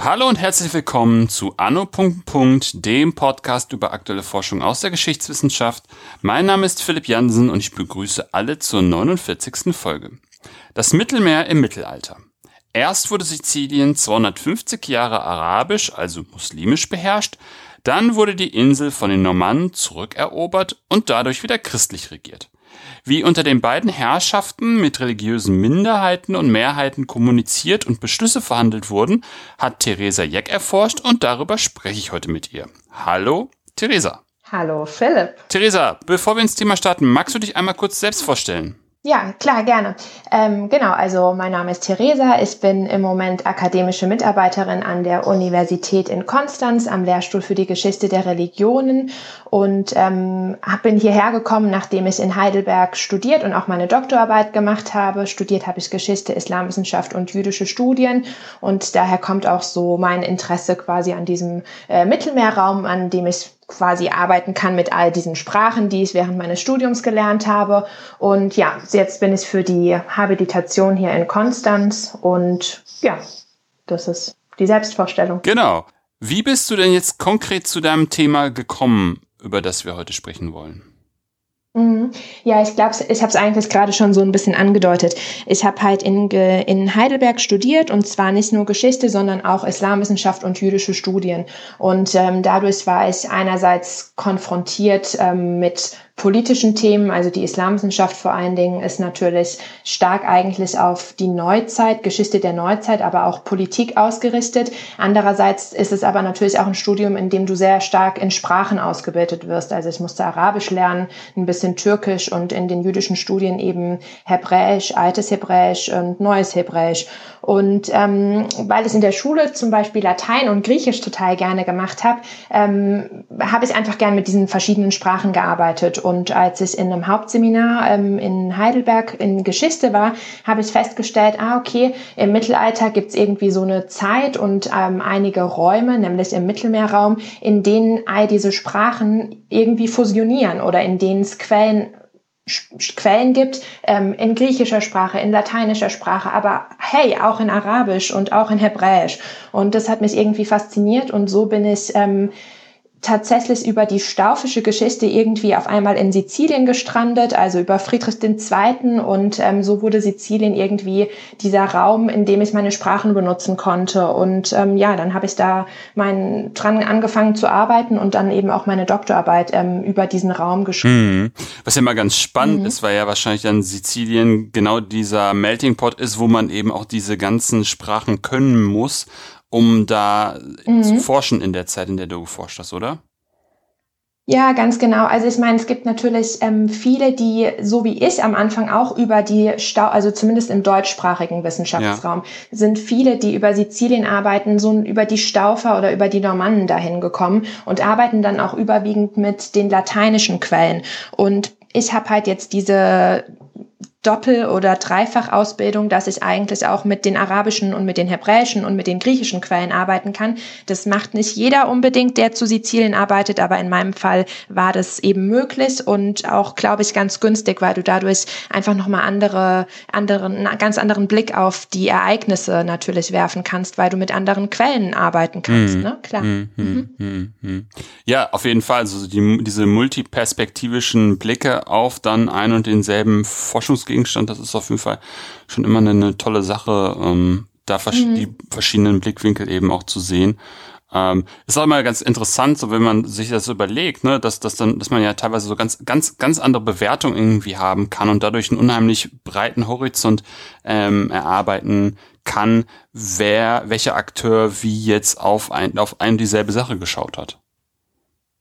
Hallo und herzlich willkommen zu Anno. dem Podcast über aktuelle Forschung aus der Geschichtswissenschaft. Mein Name ist Philipp Jansen und ich begrüße alle zur 49. Folge. Das Mittelmeer im Mittelalter. Erst wurde Sizilien 250 Jahre arabisch, also muslimisch beherrscht, dann wurde die Insel von den Normannen zurückerobert und dadurch wieder christlich regiert. Wie unter den beiden Herrschaften mit religiösen Minderheiten und Mehrheiten kommuniziert und Beschlüsse verhandelt wurden, hat Theresa Jeck erforscht und darüber spreche ich heute mit ihr. Hallo, Theresa. Hallo, Philipp. Theresa, bevor wir ins Thema starten, magst du dich einmal kurz selbst vorstellen? Ja, klar, gerne. Ähm, genau, also mein Name ist Theresa. Ich bin im Moment akademische Mitarbeiterin an der Universität in Konstanz am Lehrstuhl für die Geschichte der Religionen und ähm, bin hierher gekommen, nachdem ich in Heidelberg studiert und auch meine Doktorarbeit gemacht habe. Studiert habe ich Geschichte, Islamwissenschaft und jüdische Studien und daher kommt auch so mein Interesse quasi an diesem äh, Mittelmeerraum, an dem ich quasi arbeiten kann mit all diesen Sprachen, die ich während meines Studiums gelernt habe. Und ja, jetzt bin ich für die Habilitation hier in Konstanz und ja, das ist die Selbstvorstellung. Genau. Wie bist du denn jetzt konkret zu deinem Thema gekommen, über das wir heute sprechen wollen? Mhm. Ja, ich glaube, ich habe es eigentlich gerade schon so ein bisschen angedeutet. Ich habe halt in, in Heidelberg studiert und zwar nicht nur Geschichte, sondern auch Islamwissenschaft und jüdische Studien. Und ähm, dadurch war ich einerseits konfrontiert ähm, mit politischen Themen, also die Islamwissenschaft vor allen Dingen, ist natürlich stark eigentlich auf die Neuzeit, Geschichte der Neuzeit, aber auch Politik ausgerichtet. Andererseits ist es aber natürlich auch ein Studium, in dem du sehr stark in Sprachen ausgebildet wirst. Also ich musste Arabisch lernen, ein bisschen Türkisch und in den jüdischen Studien eben Hebräisch, altes Hebräisch und neues Hebräisch. Und ähm, weil ich in der Schule zum Beispiel Latein und Griechisch total gerne gemacht habe, ähm, habe ich einfach gern mit diesen verschiedenen Sprachen gearbeitet. Und als ich in einem Hauptseminar ähm, in Heidelberg in Geschichte war, habe ich festgestellt, ah okay, im Mittelalter gibt es irgendwie so eine Zeit und ähm, einige Räume, nämlich im Mittelmeerraum, in denen all diese Sprachen irgendwie fusionieren oder in denen es Quellen Quellen gibt ähm, in griechischer Sprache, in lateinischer Sprache, aber hey, auch in Arabisch und auch in Hebräisch. Und das hat mich irgendwie fasziniert und so bin ich ähm, tatsächlich über die staufische Geschichte irgendwie auf einmal in Sizilien gestrandet, also über Friedrich II. Und ähm, so wurde Sizilien irgendwie dieser Raum, in dem ich meine Sprachen benutzen konnte. Und ähm, ja, dann habe ich da mein, dran angefangen zu arbeiten und dann eben auch meine Doktorarbeit ähm, über diesen Raum geschrieben. Mhm. Was ja mal ganz spannend mhm. ist, weil ja wahrscheinlich dann Sizilien genau dieser Melting Pot ist, wo man eben auch diese ganzen Sprachen können muss um da mhm. zu forschen in der Zeit, in der du geforscht hast, oder? Ja, ganz genau. Also ich meine, es gibt natürlich ähm, viele, die so wie ich am Anfang auch über die Stau, also zumindest im deutschsprachigen Wissenschaftsraum, ja. sind viele, die über Sizilien arbeiten, so über die Staufer oder über die Normannen dahin gekommen und arbeiten dann auch überwiegend mit den lateinischen Quellen. Und ich habe halt jetzt diese Doppel- oder Dreifachausbildung, dass ich eigentlich auch mit den arabischen und mit den hebräischen und mit den griechischen Quellen arbeiten kann. Das macht nicht jeder unbedingt, der zu Sizilien arbeitet, aber in meinem Fall war das eben möglich und auch, glaube ich, ganz günstig, weil du dadurch einfach nochmal andere, anderen, einen ganz anderen Blick auf die Ereignisse natürlich werfen kannst, weil du mit anderen Quellen arbeiten kannst, mhm. ne? Klar. Mhm. Mhm. mhm. mhm. Ja, auf jeden Fall. Also die, diese multiperspektivischen Blicke auf dann ein und denselben Forschungs Gegenstand, das ist auf jeden Fall schon immer eine, eine tolle Sache, ähm, da vers mhm. die verschiedenen Blickwinkel eben auch zu sehen. Ähm, ist auch immer ganz interessant, so wenn man sich das überlegt, ne, dass, dass dann, dass man ja teilweise so ganz, ganz, ganz andere Bewertungen irgendwie haben kann und dadurch einen unheimlich breiten Horizont ähm, erarbeiten kann, wer, welcher Akteur wie jetzt auf ein, auf eine dieselbe Sache geschaut hat.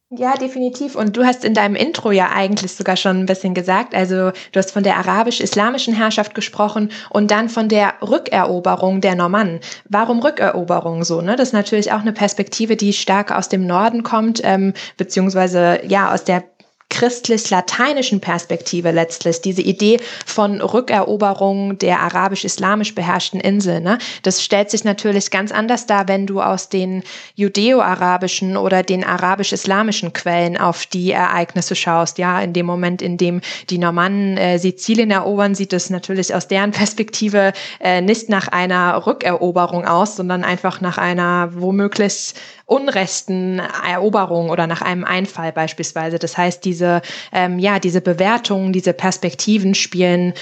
Ja, definitiv. Und du hast in deinem Intro ja eigentlich sogar schon ein bisschen gesagt, also du hast von der arabisch-islamischen Herrschaft gesprochen und dann von der Rückeroberung der Normannen. Warum Rückeroberung so? Ne? Das ist natürlich auch eine Perspektive, die stark aus dem Norden kommt, ähm, beziehungsweise ja aus der christlich-lateinischen Perspektive letztlich, diese Idee von Rückeroberung der arabisch-islamisch beherrschten Insel, ne? das stellt sich natürlich ganz anders dar, wenn du aus den judeo-arabischen oder den arabisch-islamischen Quellen auf die Ereignisse schaust. Ja, in dem Moment, in dem die Normannen äh, Sizilien erobern, sieht es natürlich aus deren Perspektive äh, nicht nach einer Rückeroberung aus, sondern einfach nach einer womöglich unrechten Eroberung oder nach einem Einfall beispielsweise. Das heißt, diese, ähm, ja, diese Bewertungen, diese Perspektiven spielen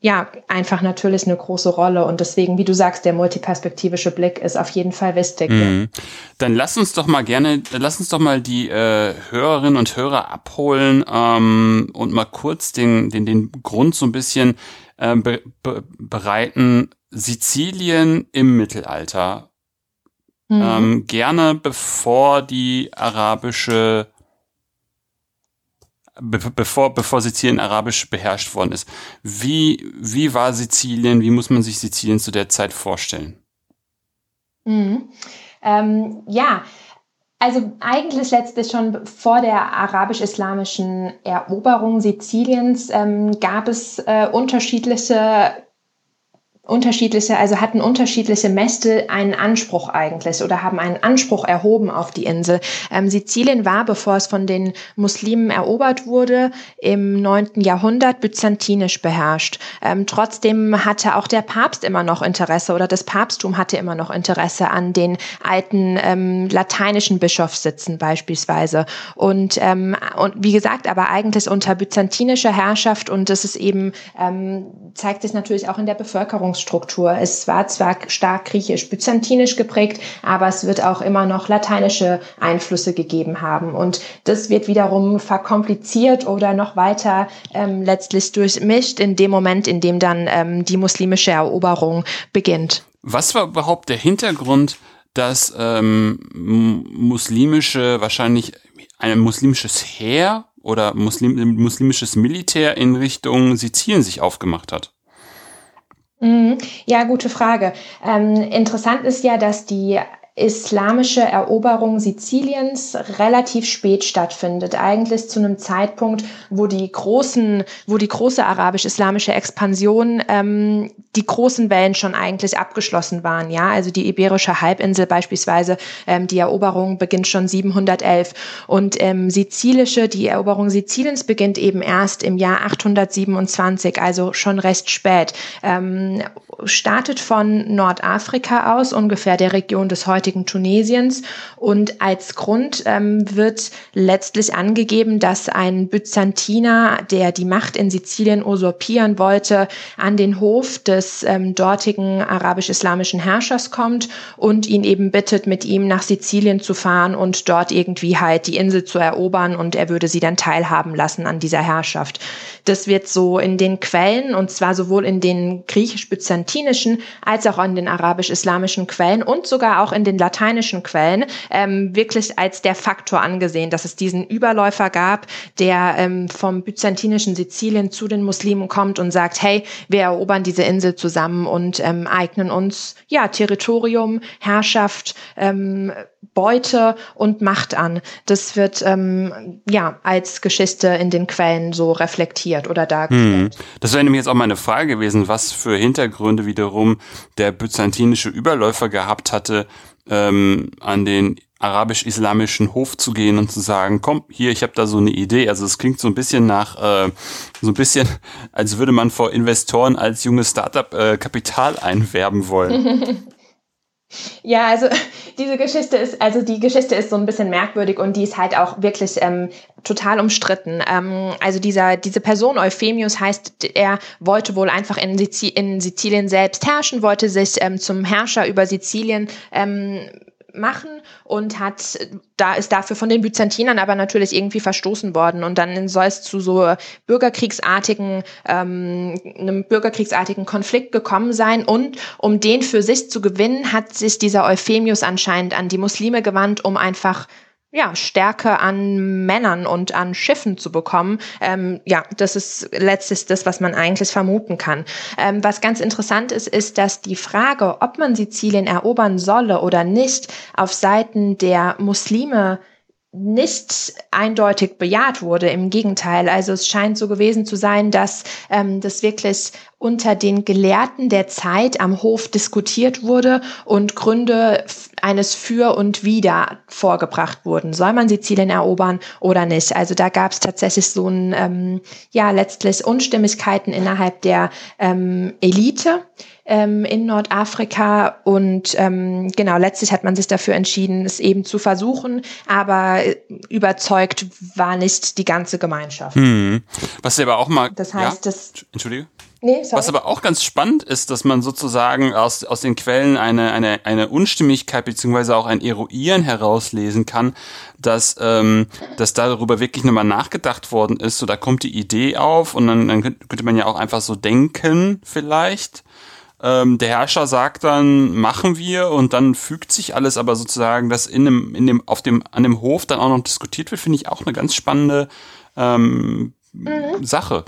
ja einfach natürlich eine große Rolle. Und deswegen, wie du sagst, der multiperspektivische Blick ist auf jeden Fall wichtig. Mhm. Dann lass uns doch mal gerne, lass uns doch mal die äh, Hörerinnen und Hörer abholen ähm, und mal kurz den, den, den Grund so ein bisschen äh, be bereiten. Sizilien im Mittelalter Mhm. Ähm, gerne bevor die arabische be bevor, bevor Sizilien arabisch beherrscht worden ist. Wie, wie war Sizilien, wie muss man sich Sizilien zu der Zeit vorstellen? Mhm. Ähm, ja, also eigentlich letztlich schon vor der arabisch-islamischen Eroberung Siziliens ähm, gab es äh, unterschiedliche unterschiedliche, also hatten unterschiedliche Mäste einen Anspruch eigentlich oder haben einen Anspruch erhoben auf die Insel. Ähm, Sizilien war, bevor es von den Muslimen erobert wurde, im neunten Jahrhundert byzantinisch beherrscht. Ähm, trotzdem hatte auch der Papst immer noch Interesse oder das Papsttum hatte immer noch Interesse an den alten ähm, lateinischen Bischofssitzen beispielsweise. Und, ähm, und wie gesagt, aber eigentlich unter byzantinischer Herrschaft und das ist eben, ähm, zeigt sich natürlich auch in der Bevölkerung Verwaltungsstruktur. Es war zwar stark griechisch-byzantinisch geprägt, aber es wird auch immer noch lateinische Einflüsse gegeben haben. Und das wird wiederum verkompliziert oder noch weiter ähm, letztlich durchmischt in dem Moment, in dem dann ähm, die muslimische Eroberung beginnt. Was war überhaupt der Hintergrund, dass ähm, muslimische, wahrscheinlich ein muslimisches Heer oder Muslim, muslimisches Militär in Richtung Sizilien sich aufgemacht hat? Mhm. Ja, gute Frage. Ähm, interessant ist ja, dass die islamische Eroberung Siziliens relativ spät stattfindet. Eigentlich zu einem Zeitpunkt, wo die großen, wo die große arabisch-islamische Expansion, ähm, die großen Wellen schon eigentlich abgeschlossen waren. Ja, also die iberische Halbinsel beispielsweise, ähm, die Eroberung beginnt schon 711 und ähm, sizilische, die Eroberung Siziliens beginnt eben erst im Jahr 827, also schon recht spät. Ähm, startet von Nordafrika aus, ungefähr der Region des heutigen heutigen Tunesiens. Und als Grund ähm, wird letztlich angegeben, dass ein Byzantiner, der die Macht in Sizilien usurpieren wollte, an den Hof des ähm, dortigen arabisch-islamischen Herrschers kommt und ihn eben bittet, mit ihm nach Sizilien zu fahren und dort irgendwie halt die Insel zu erobern und er würde sie dann teilhaben lassen an dieser Herrschaft. Das wird so in den Quellen und zwar sowohl in den griechisch-byzantinischen als auch in den arabisch-islamischen Quellen und sogar auch in den den lateinischen Quellen ähm, wirklich als der Faktor angesehen, dass es diesen Überläufer gab, der ähm, vom byzantinischen Sizilien zu den Muslimen kommt und sagt, hey, wir erobern diese Insel zusammen und ähm, eignen uns ja Territorium, Herrschaft, ähm, Beute und Macht an. Das wird ähm, ja als Geschichte in den Quellen so reflektiert oder dargestellt. Hm. Das wäre nämlich jetzt auch meine Frage gewesen, was für Hintergründe wiederum der byzantinische Überläufer gehabt hatte, ähm, an den arabisch-islamischen Hof zu gehen und zu sagen, komm, hier, ich habe da so eine Idee. Also es klingt so ein bisschen nach, äh, so ein bisschen, als würde man vor Investoren als junges Startup äh, Kapital einwerben wollen. Ja, also diese Geschichte ist, also die Geschichte ist so ein bisschen merkwürdig und die ist halt auch wirklich ähm, total umstritten. Ähm, also dieser, diese Person Euphemius heißt, er wollte wohl einfach in, Sizi in Sizilien selbst herrschen, wollte sich ähm, zum Herrscher über Sizilien ähm, machen und hat, da ist dafür von den Byzantinern aber natürlich irgendwie verstoßen worden. Und dann soll es zu so bürgerkriegsartigen, ähm, einem bürgerkriegsartigen Konflikt gekommen sein. Und um den für sich zu gewinnen, hat sich dieser Euphemius anscheinend an die Muslime gewandt, um einfach ja, Stärke an Männern und an Schiffen zu bekommen. Ähm, ja, das ist letztlich das, was man eigentlich vermuten kann. Ähm, was ganz interessant ist, ist, dass die Frage, ob man Sizilien erobern solle oder nicht, auf Seiten der Muslime nicht eindeutig bejaht wurde. Im Gegenteil, also es scheint so gewesen zu sein, dass ähm, das wirklich unter den Gelehrten der Zeit am Hof diskutiert wurde und Gründe eines Für und Wider vorgebracht wurden. Soll man Sizilien erobern oder nicht? Also da gab es tatsächlich so ein, ähm, ja, letztlich Unstimmigkeiten innerhalb der ähm, Elite ähm, in Nordafrika. Und ähm, genau, letztlich hat man sich dafür entschieden, es eben zu versuchen, aber überzeugt war nicht die ganze Gemeinschaft. Hm. Was aber auch mal. Das heißt, ja? das. Entschuldige. Nee. Was aber auch ganz spannend ist, dass man sozusagen aus, aus den Quellen eine, eine, eine Unstimmigkeit beziehungsweise auch ein Eruieren herauslesen kann, dass, ähm, dass darüber wirklich nochmal nachgedacht worden ist. So, da kommt die Idee auf und dann, dann könnte man ja auch einfach so denken, vielleicht. Ähm, der Herrscher sagt dann, machen wir und dann fügt sich alles, aber sozusagen, dass in dem, in dem, auf dem, an dem Hof dann auch noch diskutiert wird, finde ich auch eine ganz spannende ähm, mhm. Sache.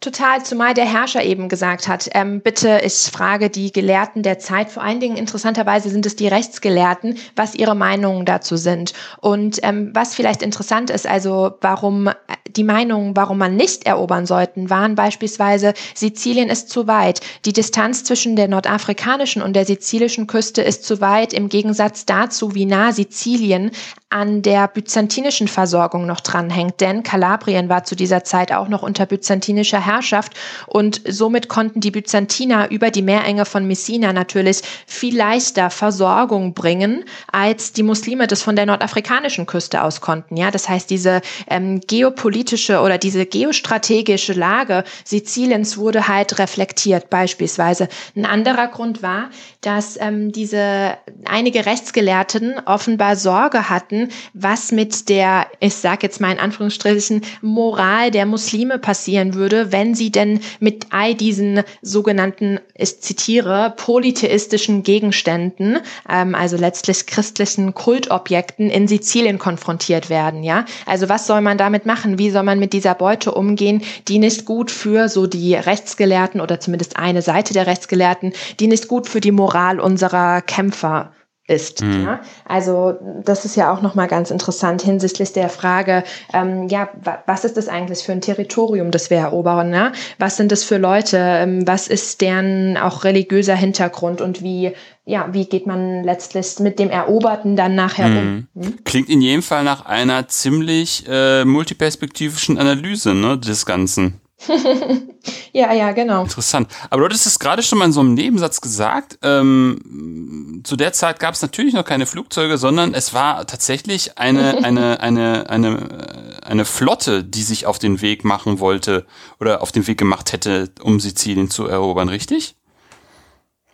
Total, zumal der Herrscher eben gesagt hat, ähm, bitte, ich frage die Gelehrten der Zeit, vor allen Dingen interessanterweise sind es die Rechtsgelehrten, was ihre Meinungen dazu sind. Und ähm, was vielleicht interessant ist, also warum äh, die Meinungen, warum man nicht erobern sollten, waren beispielsweise, Sizilien ist zu weit. Die Distanz zwischen der nordafrikanischen und der sizilischen Küste ist zu weit, im Gegensatz dazu, wie nah Sizilien an der byzantinischen Versorgung noch dranhängt. Denn Kalabrien war zu dieser Zeit auch noch unter byzantinischer Herrschaft und somit konnten die Byzantiner über die Meerenge von Messina natürlich viel leichter Versorgung bringen, als die Muslime das von der nordafrikanischen Küste aus konnten. Ja, das heißt, diese ähm, geopolitische oder diese geostrategische Lage Siziliens wurde halt reflektiert beispielsweise. Ein anderer Grund war, dass ähm, diese einige Rechtsgelehrten offenbar Sorge hatten, was mit der, ich sage jetzt mal in Anführungsstrichen, Moral der Muslime passieren würde, wenn sie denn mit all diesen sogenannten, ich zitiere, polytheistischen Gegenständen, ähm, also letztlich christlichen Kultobjekten in Sizilien konfrontiert werden. Ja, also was soll man damit machen? Wie soll man mit dieser Beute umgehen, die nicht gut für so die Rechtsgelehrten oder zumindest eine Seite der Rechtsgelehrten, die nicht gut für die Moral unserer Kämpfer ist. Mhm. Ja? Also das ist ja auch nochmal ganz interessant hinsichtlich der Frage, ähm, ja, was ist das eigentlich für ein Territorium, das wir erobern? Ja? Was sind das für Leute? Ähm, was ist deren auch religiöser Hintergrund und wie ja, wie geht man letztlich mit dem Eroberten dann nachher mhm. um? Hm? Klingt in jedem Fall nach einer ziemlich äh, multiperspektivischen Analyse ne, des Ganzen. ja, ja, genau. Interessant. Aber du hattest es gerade schon mal in so einem Nebensatz gesagt. Ähm, zu der Zeit gab es natürlich noch keine Flugzeuge, sondern es war tatsächlich eine, eine, eine, eine, eine Flotte, die sich auf den Weg machen wollte oder auf den Weg gemacht hätte, um Sizilien zu erobern, richtig?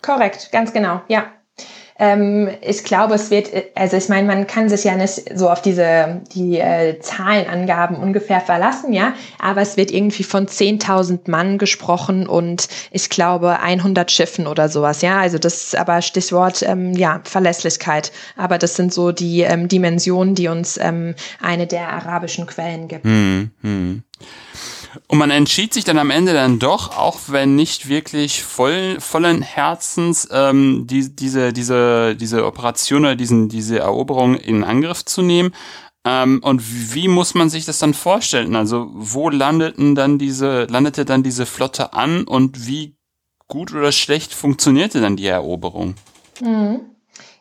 Korrekt, ganz genau, ja. Ähm, ich glaube, es wird, also ich meine, man kann sich ja nicht so auf diese die äh, Zahlenangaben ungefähr verlassen, ja, aber es wird irgendwie von 10.000 Mann gesprochen und ich glaube 100 Schiffen oder sowas, ja. Also das ist aber Stichwort ähm, ja Verlässlichkeit. Aber das sind so die ähm, Dimensionen, die uns ähm, eine der arabischen Quellen gibt. Hm, hm. Und man entschied sich dann am Ende dann doch, auch wenn nicht wirklich voll, vollen Herzens, ähm, die, diese, diese, diese Operation oder diesen, diese Eroberung in Angriff zu nehmen. Ähm, und wie muss man sich das dann vorstellen? Also, wo landeten dann diese, landete dann diese Flotte an und wie gut oder schlecht funktionierte dann die Eroberung? Mhm.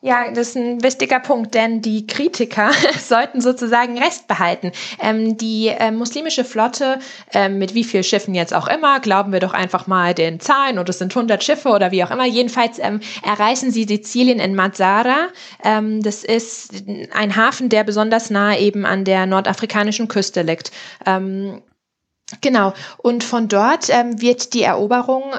Ja, das ist ein wichtiger Punkt, denn die Kritiker sollten sozusagen Recht behalten. Ähm, die äh, muslimische Flotte, äh, mit wie vielen Schiffen jetzt auch immer, glauben wir doch einfach mal den Zahlen und es sind 100 Schiffe oder wie auch immer. Jedenfalls ähm, erreichen sie Sizilien in Mazara. Ähm, das ist ein Hafen, der besonders nahe eben an der nordafrikanischen Küste liegt. Ähm, Genau. Und von dort ähm, wird die Eroberung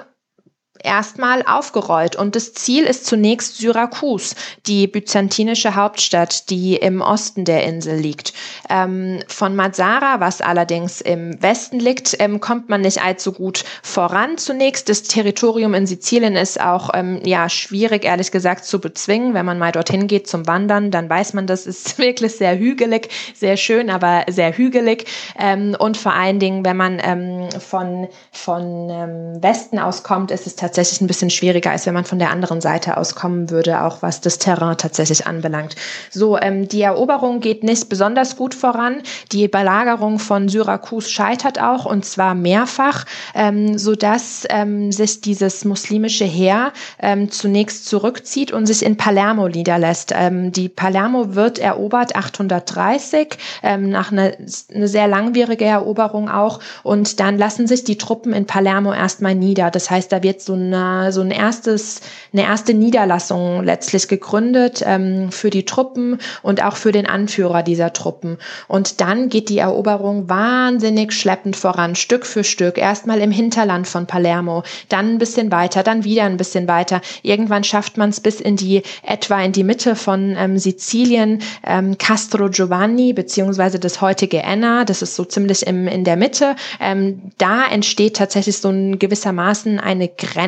erstmal aufgerollt. Und das Ziel ist zunächst Syrakus, die byzantinische Hauptstadt, die im Osten der Insel liegt. Ähm, von Mazara, was allerdings im Westen liegt, ähm, kommt man nicht allzu gut voran zunächst. Das Territorium in Sizilien ist auch ähm, ja schwierig, ehrlich gesagt, zu bezwingen. Wenn man mal dorthin geht zum Wandern, dann weiß man, das ist wirklich sehr hügelig, sehr schön, aber sehr hügelig. Ähm, und vor allen Dingen, wenn man ähm, von, von ähm, Westen aus kommt, ist es tatsächlich tatsächlich ein bisschen schwieriger, als wenn man von der anderen Seite aus kommen würde, auch was das Terrain tatsächlich anbelangt. So, ähm, die Eroberung geht nicht besonders gut voran. Die Belagerung von Syrakus scheitert auch und zwar mehrfach, ähm, so dass ähm, sich dieses muslimische Heer ähm, zunächst zurückzieht und sich in Palermo niederlässt. Ähm, die Palermo wird erobert 830 ähm, nach einer eine sehr langwierige Eroberung auch und dann lassen sich die Truppen in Palermo erstmal nieder. Das heißt, da wird so eine so ein erstes eine erste Niederlassung letztlich gegründet ähm, für die Truppen und auch für den Anführer dieser Truppen. Und dann geht die Eroberung wahnsinnig schleppend voran, Stück für Stück. Erstmal im Hinterland von Palermo, dann ein bisschen weiter, dann wieder ein bisschen weiter. Irgendwann schafft man es bis in die etwa in die Mitte von ähm, Sizilien, ähm, Castro Giovanni beziehungsweise das heutige Enna. Das ist so ziemlich im, in der Mitte. Ähm, da entsteht tatsächlich so ein gewissermaßen eine Grenze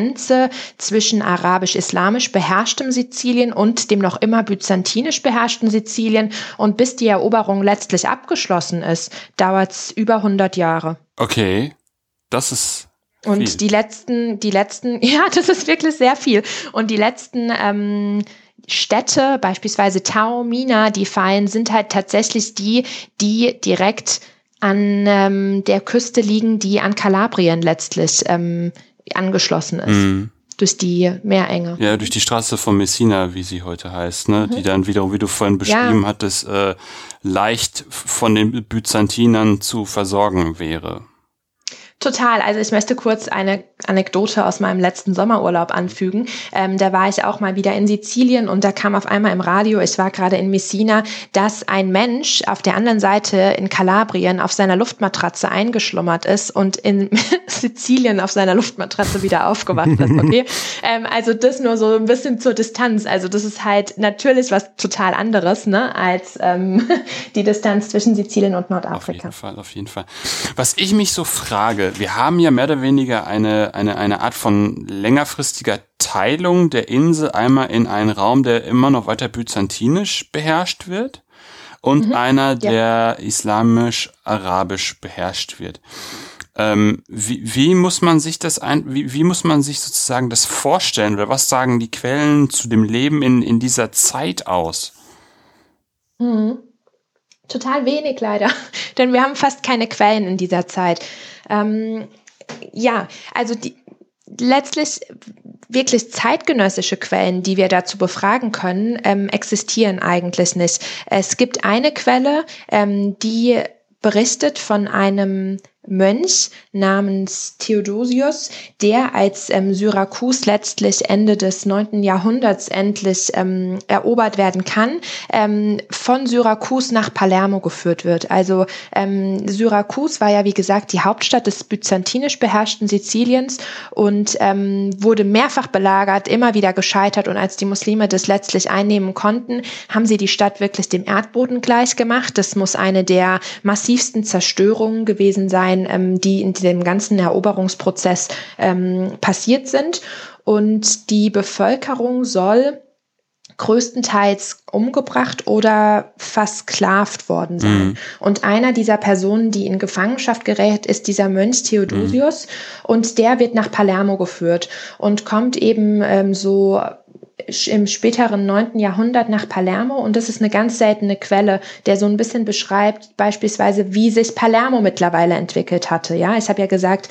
zwischen arabisch-islamisch beherrschtem Sizilien und dem noch immer byzantinisch beherrschten Sizilien. Und bis die Eroberung letztlich abgeschlossen ist, dauert es über 100 Jahre. Okay, das ist und viel. die letzten, die letzten, ja, das ist wirklich sehr viel. Und die letzten ähm, Städte, beispielsweise Taormina, die fallen, sind halt tatsächlich die, die direkt an ähm, der Küste liegen, die an Kalabrien letztlich ähm, angeschlossen ist. Mhm durch die Meerenge. Ja, durch die Straße von Messina, wie sie heute heißt, ne? Mhm. die dann wiederum, wie du vorhin beschrieben ja. hattest, äh, leicht von den Byzantinern zu versorgen wäre. Total. Also ich möchte kurz eine Anekdote aus meinem letzten Sommerurlaub anfügen. Ähm, da war ich auch mal wieder in Sizilien und da kam auf einmal im Radio, ich war gerade in Messina, dass ein Mensch auf der anderen Seite in Kalabrien auf seiner Luftmatratze eingeschlummert ist und in Sizilien auf seiner Luftmatratze wieder aufgewacht ist. Okay, ähm, also das nur so ein bisschen zur Distanz. Also das ist halt natürlich was total anderes, ne, als ähm, die Distanz zwischen Sizilien und Nordafrika. Auf jeden Fall, auf jeden Fall. Was ich mich so frage wir haben ja mehr oder weniger eine, eine, eine Art von längerfristiger Teilung der Insel einmal in einen Raum, der immer noch weiter byzantinisch beherrscht wird und mhm, einer, der ja. islamisch-arabisch beherrscht wird. Ähm, wie, wie muss man sich das ein, wie, wie muss man sich sozusagen das vorstellen oder was sagen die Quellen zu dem Leben in, in dieser Zeit aus? Mhm. Total wenig leider, denn wir haben fast keine Quellen in dieser Zeit. Ähm, ja, also die, letztlich wirklich zeitgenössische Quellen, die wir dazu befragen können, ähm, existieren eigentlich nicht. Es gibt eine Quelle, ähm, die berichtet von einem Mönch namens Theodosius, der als ähm, Syrakus letztlich Ende des neunten Jahrhunderts endlich ähm, erobert werden kann, ähm, von Syrakus nach Palermo geführt wird. Also ähm, Syrakus war ja wie gesagt die Hauptstadt des byzantinisch beherrschten Siziliens und ähm, wurde mehrfach belagert, immer wieder gescheitert und als die Muslime das letztlich einnehmen konnten, haben sie die Stadt wirklich dem Erdboden gleich gemacht. Das muss eine der massivsten Zerstörungen gewesen sein sein, ähm, die in dem ganzen Eroberungsprozess ähm, passiert sind. Und die Bevölkerung soll größtenteils umgebracht oder versklavt worden sein. Mhm. Und einer dieser Personen, die in Gefangenschaft gerät, ist dieser Mönch Theodosius mhm. und der wird nach Palermo geführt und kommt eben ähm, so im späteren neunten Jahrhundert nach Palermo und das ist eine ganz seltene Quelle, der so ein bisschen beschreibt, beispielsweise, wie sich Palermo mittlerweile entwickelt hatte. Ja, ich habe ja gesagt,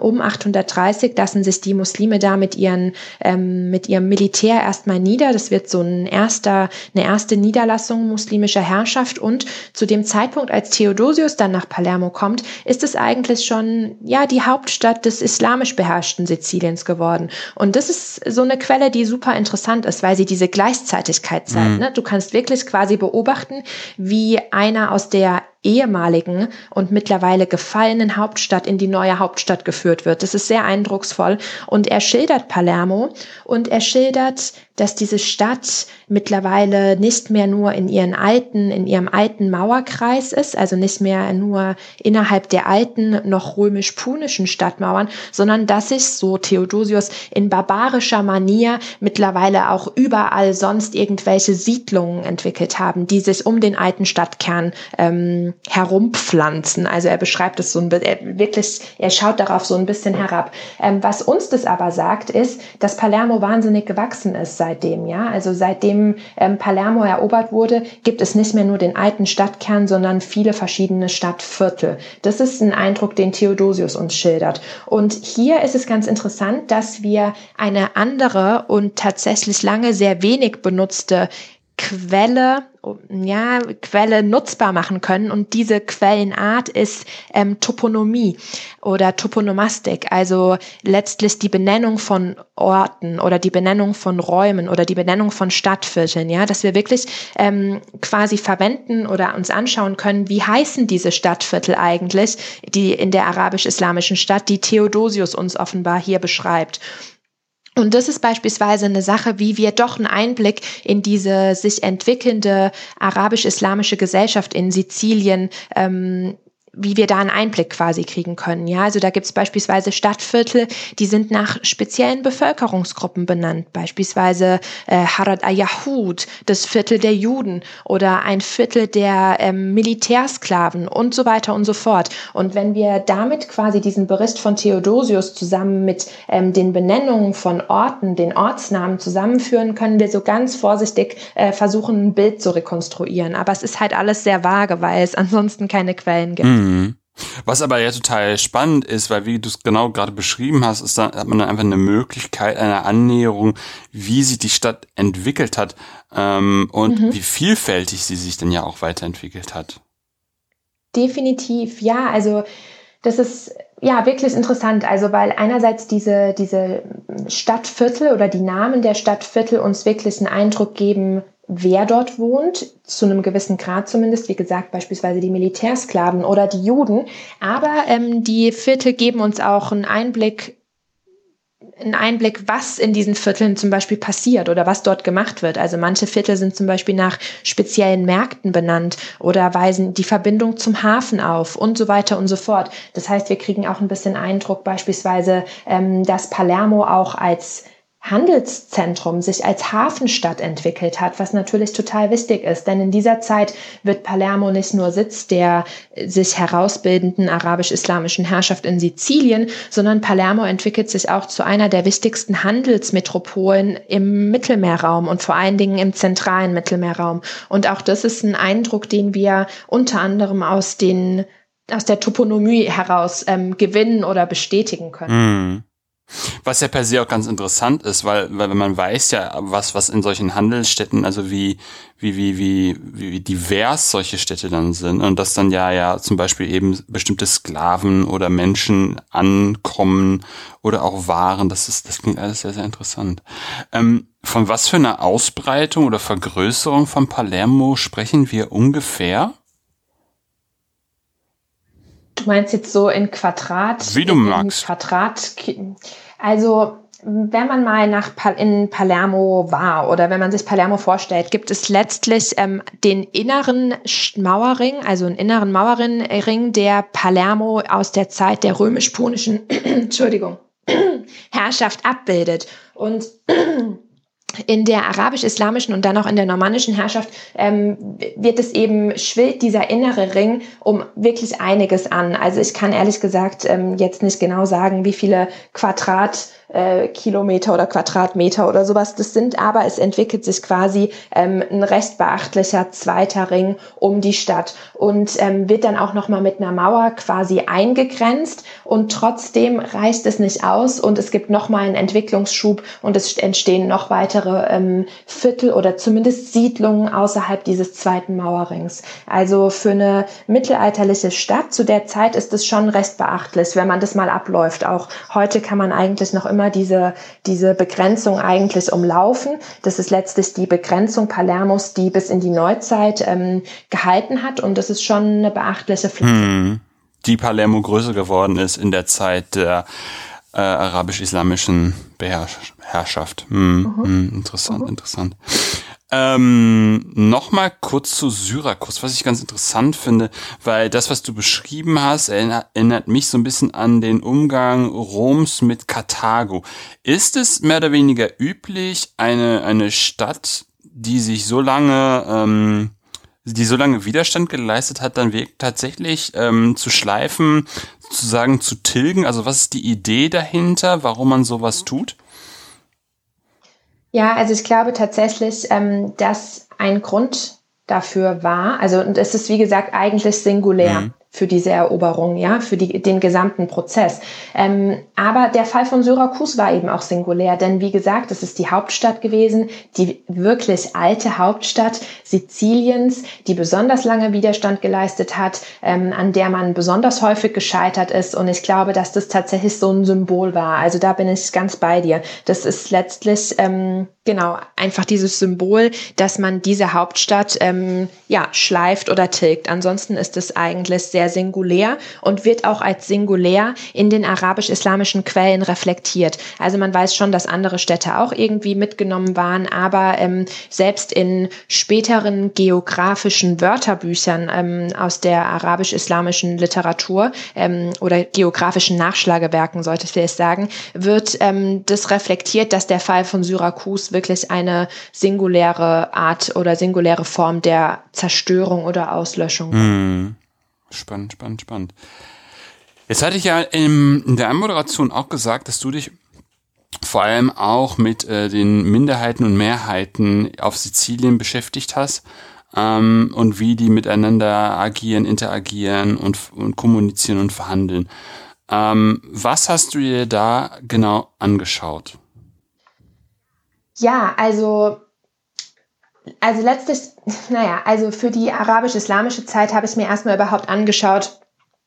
um 830 lassen sich die Muslime da mit ihren ähm, mit ihrem Militär erstmal nieder. Das wird so ein erster eine erste Niederlassung muslimischer Herrschaft und zu dem Zeitpunkt, als Theodosius dann nach Palermo kommt, ist es eigentlich schon ja die Hauptstadt des islamisch beherrschten Siziliens geworden. Und das ist so eine Quelle, die super interessant interessant ist, weil sie diese Gleichzeitigkeit zeigt. Mhm. Ne? Du kannst wirklich quasi beobachten, wie einer aus der ehemaligen und mittlerweile gefallenen Hauptstadt in die neue Hauptstadt geführt wird. Das ist sehr eindrucksvoll. Und er schildert Palermo und er schildert, dass diese Stadt mittlerweile nicht mehr nur in ihren alten, in ihrem alten Mauerkreis ist, also nicht mehr nur innerhalb der alten, noch römisch-punischen Stadtmauern, sondern dass sich, so Theodosius, in barbarischer Manier mittlerweile auch überall sonst irgendwelche Siedlungen entwickelt haben, die sich um den alten Stadtkern ähm, herumpflanzen. Also er beschreibt es so ein bisschen, wirklich, er schaut darauf so ein bisschen herab. Ähm, was uns das aber sagt, ist, dass Palermo wahnsinnig gewachsen ist seitdem, ja. Also seitdem ähm, Palermo erobert wurde, gibt es nicht mehr nur den alten Stadtkern, sondern viele verschiedene Stadtviertel. Das ist ein Eindruck, den Theodosius uns schildert. Und hier ist es ganz interessant, dass wir eine andere und tatsächlich lange sehr wenig benutzte Quelle, ja, Quelle nutzbar machen können. Und diese Quellenart ist ähm, Toponomie oder Toponomastik, also letztlich die Benennung von Orten oder die Benennung von Räumen oder die Benennung von Stadtvierteln, ja, dass wir wirklich ähm, quasi verwenden oder uns anschauen können, wie heißen diese Stadtviertel eigentlich, die in der arabisch-islamischen Stadt, die Theodosius uns offenbar hier beschreibt. Und das ist beispielsweise eine Sache, wie wir doch einen Einblick in diese sich entwickelnde arabisch-islamische Gesellschaft in Sizilien ähm, wie wir da einen Einblick quasi kriegen können. Ja, also da gibt es beispielsweise Stadtviertel, die sind nach speziellen Bevölkerungsgruppen benannt, beispielsweise äh, Harad al-Yahud, das Viertel der Juden oder ein Viertel der ähm, Militärsklaven und so weiter und so fort. Und wenn wir damit quasi diesen Bericht von Theodosius zusammen mit ähm, den Benennungen von Orten, den Ortsnamen zusammenführen, können wir so ganz vorsichtig äh, versuchen, ein Bild zu rekonstruieren. Aber es ist halt alles sehr vage, weil es ansonsten keine Quellen gibt. Mhm. Mhm. Was aber ja total spannend ist, weil wie du es genau gerade beschrieben hast, ist da hat man dann einfach eine Möglichkeit einer Annäherung, wie sich die Stadt entwickelt hat ähm, und mhm. wie vielfältig sie sich dann ja auch weiterentwickelt hat. Definitiv, ja. Also das ist ja wirklich interessant. Also weil einerseits diese diese Stadtviertel oder die Namen der Stadtviertel uns wirklich einen Eindruck geben, wer dort wohnt, zu einem gewissen Grad zumindest, wie gesagt, beispielsweise die Militärsklaven oder die Juden. Aber ähm, die Viertel geben uns auch einen Einblick, einen Einblick, was in diesen Vierteln zum Beispiel passiert oder was dort gemacht wird. Also manche Viertel sind zum Beispiel nach speziellen Märkten benannt oder weisen die Verbindung zum Hafen auf und so weiter und so fort. Das heißt, wir kriegen auch ein bisschen Eindruck beispielsweise, ähm, dass Palermo auch als Handelszentrum sich als Hafenstadt entwickelt hat, was natürlich total wichtig ist. Denn in dieser Zeit wird Palermo nicht nur Sitz der sich herausbildenden arabisch-islamischen Herrschaft in Sizilien, sondern Palermo entwickelt sich auch zu einer der wichtigsten Handelsmetropolen im Mittelmeerraum und vor allen Dingen im zentralen Mittelmeerraum. Und auch das ist ein Eindruck, den wir unter anderem aus den aus der Toponomie heraus ähm, gewinnen oder bestätigen können. Mm. Was ja per se auch ganz interessant ist, weil, weil man weiß ja, was, was in solchen Handelsstädten, also wie, wie, wie, wie, wie divers solche Städte dann sind und dass dann ja, ja zum Beispiel eben bestimmte Sklaven oder Menschen ankommen oder auch Waren, das ist, das klingt alles sehr, sehr interessant. Ähm, von was für einer Ausbreitung oder Vergrößerung von Palermo sprechen wir ungefähr? Du meinst jetzt so in Quadrat? Wie du in magst. Quadrat. Also, wenn man mal nach in Palermo war oder wenn man sich Palermo vorstellt, gibt es letztlich ähm, den inneren Mauerring, also einen inneren Mauerring, der Palermo aus der Zeit der römisch-punischen Entschuldigung, Herrschaft abbildet. Und in der arabisch-islamischen und dann auch in der normannischen Herrschaft ähm, wird es eben schwillt dieser innere Ring um wirklich einiges an. Also ich kann ehrlich gesagt ähm, jetzt nicht genau sagen, wie viele Quadrat äh, Kilometer oder Quadratmeter oder sowas das sind, aber es entwickelt sich quasi ähm, ein recht zweiter Ring um die Stadt und ähm, wird dann auch nochmal mit einer Mauer quasi eingegrenzt und trotzdem reicht es nicht aus und es gibt nochmal einen Entwicklungsschub und es entstehen noch weitere ähm, Viertel oder zumindest Siedlungen außerhalb dieses zweiten Mauerrings. Also für eine mittelalterliche Stadt zu der Zeit ist es schon recht wenn man das mal abläuft. Auch heute kann man eigentlich noch immer diese, diese Begrenzung eigentlich umlaufen. Das ist letztlich die Begrenzung Palermos, die bis in die Neuzeit ähm, gehalten hat. Und das ist schon eine beachtliche Fläche. Hm. Die Palermo größer geworden ist in der Zeit der äh, arabisch-islamischen Beherrschaft. Hm, mhm. hm, interessant, mhm. interessant. Ähm, Nochmal kurz zu Syrakus, was ich ganz interessant finde, weil das, was du beschrieben hast, erinnert, erinnert, mich so ein bisschen an den Umgang Roms mit Karthago. Ist es mehr oder weniger üblich, eine, eine Stadt, die sich so lange ähm, die so lange Widerstand geleistet hat, dann wirklich tatsächlich ähm, zu schleifen, sozusagen zu tilgen? Also was ist die Idee dahinter, warum man sowas tut? Ja, also ich glaube tatsächlich, ähm, dass ein Grund dafür war, also und es ist wie gesagt eigentlich singulär. Mhm für diese Eroberung, ja, für die, den gesamten Prozess. Ähm, aber der Fall von Syrakus war eben auch singulär, denn wie gesagt, es ist die Hauptstadt gewesen, die wirklich alte Hauptstadt Siziliens, die besonders lange Widerstand geleistet hat, ähm, an der man besonders häufig gescheitert ist. Und ich glaube, dass das tatsächlich so ein Symbol war. Also da bin ich ganz bei dir. Das ist letztlich ähm, genau einfach dieses Symbol, dass man diese Hauptstadt ähm, ja schleift oder tilgt. Ansonsten ist es eigentlich sehr sehr singulär und wird auch als singulär in den arabisch-islamischen Quellen reflektiert. Also man weiß schon, dass andere Städte auch irgendwie mitgenommen waren, aber ähm, selbst in späteren geografischen Wörterbüchern ähm, aus der arabisch-islamischen Literatur ähm, oder geografischen Nachschlagewerken, sollte ich vielleicht sagen, wird ähm, das reflektiert, dass der Fall von Syrakus wirklich eine singuläre Art oder singuläre Form der Zerstörung oder Auslöschung. Hm. Spannend, spannend, spannend. Jetzt hatte ich ja in, der Anmoderation auch gesagt, dass du dich vor allem auch mit äh, den Minderheiten und Mehrheiten auf Sizilien beschäftigt hast ähm, und wie die miteinander agieren, interagieren und, und kommunizieren und verhandeln. Ähm, was hast du dir da genau angeschaut? Ja, also also letztlich, naja, also für die arabisch-islamische Zeit habe ich mir erstmal überhaupt angeschaut,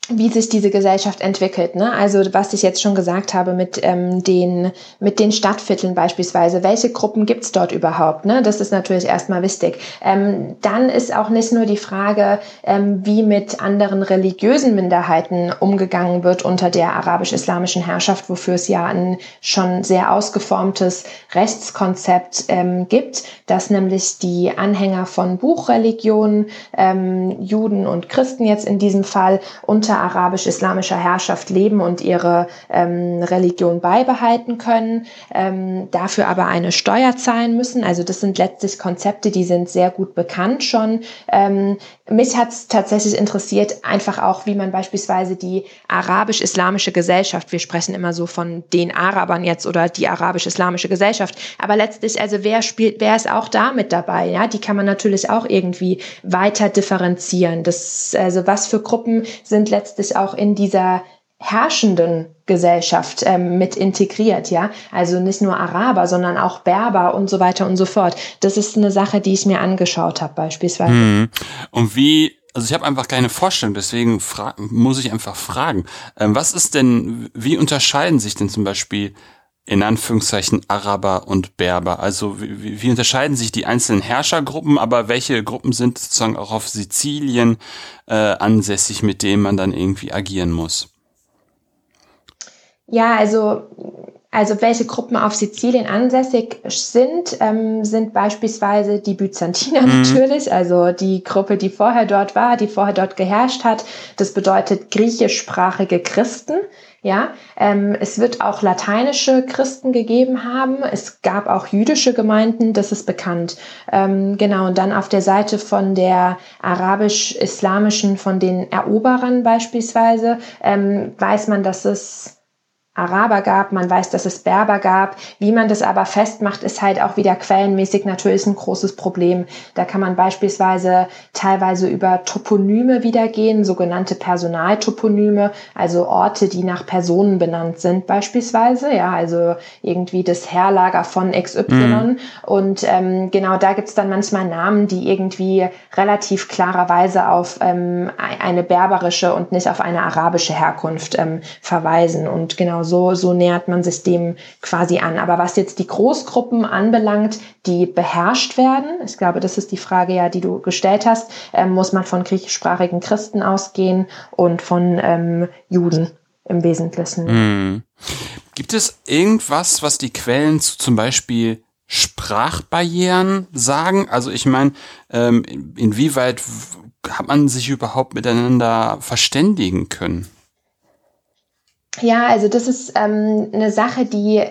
wie sich diese Gesellschaft entwickelt. Ne? Also was ich jetzt schon gesagt habe mit, ähm, den, mit den Stadtvierteln beispielsweise. Welche Gruppen gibt's dort überhaupt? Ne? Das ist natürlich erstmal wichtig. Ähm, dann ist auch nicht nur die Frage, ähm, wie mit anderen religiösen Minderheiten umgegangen wird unter der arabisch-islamischen Herrschaft, wofür es ja ein schon sehr ausgeformtes Rechtskonzept ähm, gibt, dass nämlich die Anhänger von Buchreligionen, ähm, Juden und Christen jetzt in diesem Fall unter arabisch-islamischer Herrschaft leben und ihre ähm, Religion beibehalten können, ähm, dafür aber eine Steuer zahlen müssen. Also das sind letztlich Konzepte, die sind sehr gut bekannt schon. Ähm, mich hat es tatsächlich interessiert, einfach auch, wie man beispielsweise die arabisch-islamische Gesellschaft, wir sprechen immer so von den Arabern jetzt oder die arabisch-islamische Gesellschaft, aber letztlich, also wer spielt, wer ist auch da mit dabei? Ja, die kann man natürlich auch irgendwie weiter differenzieren. Das, also was für Gruppen sind letztlich auch in dieser herrschenden Gesellschaft ähm, mit integriert, ja. Also nicht nur Araber, sondern auch Berber und so weiter und so fort. Das ist eine Sache, die ich mir angeschaut habe beispielsweise. Hm. Und wie also ich habe einfach keine Vorstellung, deswegen muss ich einfach fragen, ähm, was ist denn, wie unterscheiden sich denn zum Beispiel in Anführungszeichen Araber und Berber? Also wie, wie unterscheiden sich die einzelnen Herrschergruppen, aber welche Gruppen sind sozusagen auch auf Sizilien äh, ansässig, mit denen man dann irgendwie agieren muss? Ja, also, also welche Gruppen auf Sizilien ansässig sind, ähm, sind beispielsweise die Byzantiner mhm. natürlich, also die Gruppe, die vorher dort war, die vorher dort geherrscht hat. Das bedeutet griechischsprachige Christen. Ja, ähm, es wird auch lateinische Christen gegeben haben. Es gab auch jüdische Gemeinden, das ist bekannt. Ähm, genau, und dann auf der Seite von der arabisch-islamischen, von den Eroberern beispielsweise, ähm, weiß man, dass es Araber gab, man weiß, dass es Berber gab. Wie man das aber festmacht, ist halt auch wieder quellenmäßig natürlich ein großes Problem. Da kann man beispielsweise teilweise über Toponyme wiedergehen, sogenannte Personaltoponyme, also Orte, die nach Personen benannt sind beispielsweise, ja, also irgendwie das Herlager von XY. Mhm. Und ähm, genau da gibt's dann manchmal Namen, die irgendwie relativ klarerweise auf ähm, eine berberische und nicht auf eine arabische Herkunft ähm, verweisen. Und genau so, so nähert man sich dem quasi an. Aber was jetzt die Großgruppen anbelangt, die beherrscht werden, ich glaube, das ist die Frage ja, die du gestellt hast, ähm, muss man von griechischsprachigen Christen ausgehen und von ähm, Juden im Wesentlichen. Mhm. Gibt es irgendwas, was die Quellen zu zum Beispiel Sprachbarrieren sagen? Also ich meine, ähm, inwieweit hat man sich überhaupt miteinander verständigen können? Ja, also das ist ähm, eine Sache, die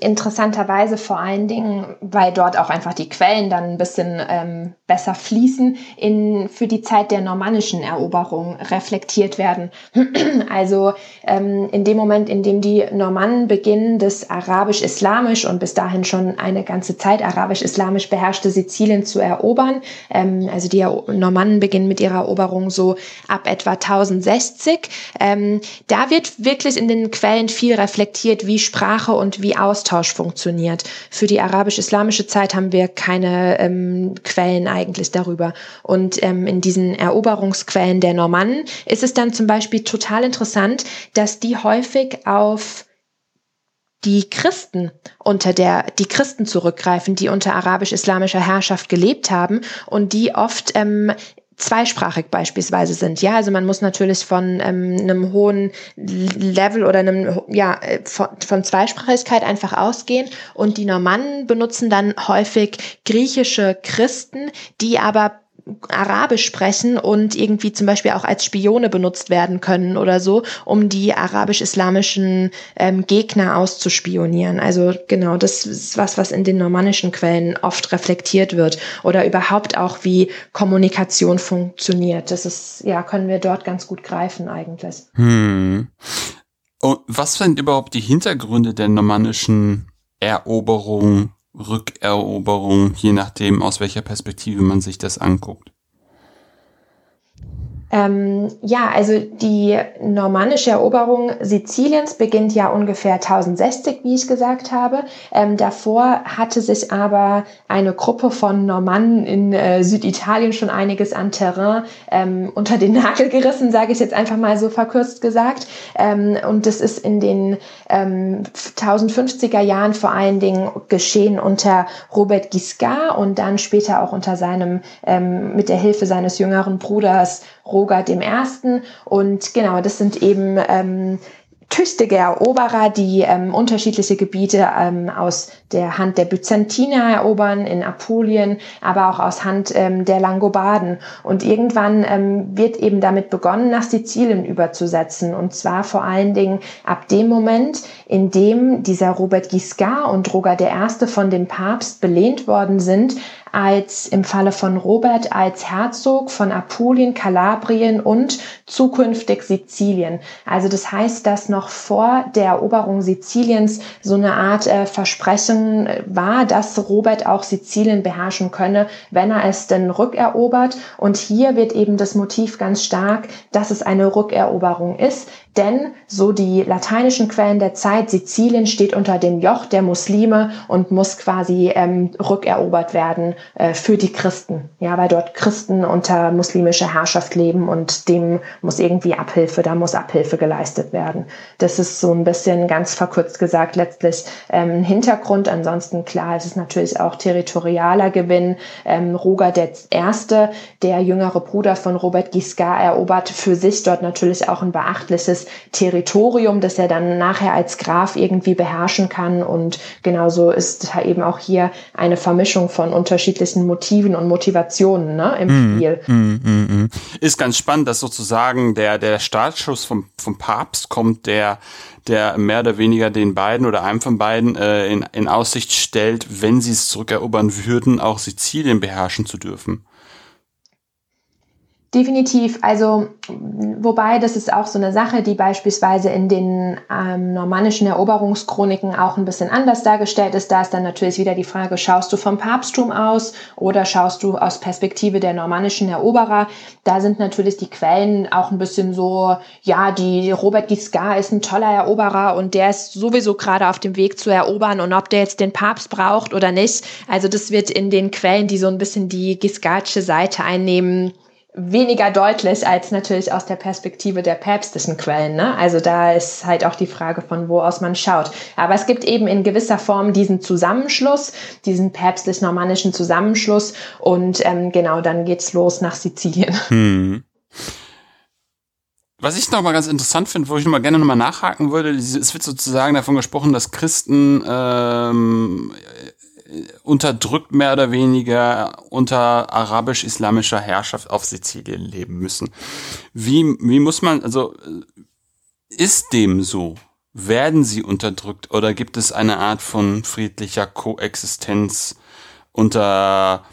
interessanterweise vor allen Dingen, weil dort auch einfach die Quellen dann ein bisschen ähm, besser fließen, in, für die Zeit der normannischen Eroberung reflektiert werden. also ähm, in dem Moment, in dem die Normannen beginnen, das arabisch-islamisch und bis dahin schon eine ganze Zeit arabisch-islamisch beherrschte Sizilien zu erobern, ähm, also die Normannen beginnen mit ihrer Eroberung so ab etwa 1060, ähm, da wird wirklich in den Quellen viel reflektiert, wie Sprache und wie Austausch funktioniert. Für die arabisch-islamische Zeit haben wir keine ähm, Quellen eigentlich darüber. Und ähm, in diesen Eroberungsquellen der Normannen ist es dann zum Beispiel total interessant, dass die häufig auf die Christen unter der die Christen zurückgreifen, die unter arabisch-islamischer Herrschaft gelebt haben und die oft ähm, zweisprachig beispielsweise sind. Ja, also man muss natürlich von ähm, einem hohen Level oder einem, ja, äh, von, von Zweisprachigkeit einfach ausgehen. Und die Normannen benutzen dann häufig griechische Christen, die aber Arabisch sprechen und irgendwie zum Beispiel auch als Spione benutzt werden können oder so, um die arabisch-islamischen ähm, Gegner auszuspionieren. Also genau, das ist was, was in den normannischen Quellen oft reflektiert wird oder überhaupt auch wie Kommunikation funktioniert. Das ist, ja, können wir dort ganz gut greifen eigentlich. Hm. Und was sind überhaupt die Hintergründe der normannischen Eroberung Rückeroberung, je nachdem, aus welcher Perspektive man sich das anguckt. Ähm, ja, also die normannische Eroberung Siziliens beginnt ja ungefähr 1060, wie ich gesagt habe. Ähm, davor hatte sich aber eine Gruppe von Normannen in äh, Süditalien schon einiges an Terrain ähm, unter den Nagel gerissen, sage ich jetzt einfach mal so verkürzt gesagt. Ähm, und das ist in den 1050er ähm, Jahren vor allen Dingen geschehen unter Robert Guiscard und dann später auch unter seinem, ähm, mit der Hilfe seines jüngeren Bruders Rogert I. Und genau, das sind eben ähm, tüchtige Eroberer, die ähm, unterschiedliche Gebiete ähm, aus der Hand der Byzantiner erobern in Apulien, aber auch aus Hand ähm, der Langobarden. Und irgendwann ähm, wird eben damit begonnen, nach Sizilien überzusetzen. Und zwar vor allen Dingen ab dem Moment, in dem dieser Robert Guiscard und Roger I. von dem Papst belehnt worden sind, als im Falle von Robert als Herzog von Apulien, Kalabrien und zukünftig Sizilien. Also das heißt, dass noch vor der Eroberung Siziliens so eine Art äh, Versprechen war, dass Robert auch Sizilien beherrschen könne, wenn er es denn rückerobert. Und hier wird eben das Motiv ganz stark, dass es eine Rückeroberung ist. Denn, so die lateinischen Quellen der Zeit, Sizilien steht unter dem Joch der Muslime und muss quasi ähm, rückerobert werden äh, für die Christen. Ja, weil dort Christen unter muslimischer Herrschaft leben und dem muss irgendwie Abhilfe, da muss Abhilfe geleistet werden. Das ist so ein bisschen ganz verkürzt gesagt letztlich ähm, Hintergrund. Ansonsten klar, es ist natürlich auch territorialer Gewinn. Ähm, Roger der Erste, der jüngere Bruder von Robert Guiscard, erobert für sich dort natürlich auch ein beachtliches Territorium, das er dann nachher als Graf irgendwie beherrschen kann. Und genauso ist eben auch hier eine Vermischung von unterschiedlichen Motiven und Motivationen ne, im mm, Spiel. Mm, mm, ist ganz spannend, dass sozusagen der, der Startschuss vom, vom Papst kommt, der der mehr oder weniger den beiden oder einem von beiden äh, in, in Aussicht stellt, wenn sie es zurückerobern würden, auch Sizilien beherrschen zu dürfen. Definitiv. Also, wobei das ist auch so eine Sache, die beispielsweise in den ähm, normannischen Eroberungschroniken auch ein bisschen anders dargestellt ist. Da ist dann natürlich wieder die Frage, schaust du vom Papsttum aus oder schaust du aus Perspektive der normannischen Eroberer? Da sind natürlich die Quellen auch ein bisschen so, ja, die Robert Guiscard ist ein toller Eroberer und der ist sowieso gerade auf dem Weg zu erobern und ob der jetzt den Papst braucht oder nicht. Also das wird in den Quellen, die so ein bisschen die Guiscardsche Seite einnehmen, weniger deutlich als natürlich aus der Perspektive der päpstlichen Quellen. Ne? Also da ist halt auch die Frage, von wo aus man schaut. Aber es gibt eben in gewisser Form diesen Zusammenschluss, diesen päpstlich-normannischen Zusammenschluss und ähm, genau dann geht's los nach Sizilien. Hm. Was ich noch mal ganz interessant finde, wo ich mal gerne noch nachhaken würde, es wird sozusagen davon gesprochen, dass Christen ähm, unterdrückt mehr oder weniger unter arabisch-islamischer Herrschaft auf Sizilien leben müssen. Wie, wie muss man, also ist dem so? werden sie unterdrückt oder gibt es eine Art von friedlicher Koexistenz unter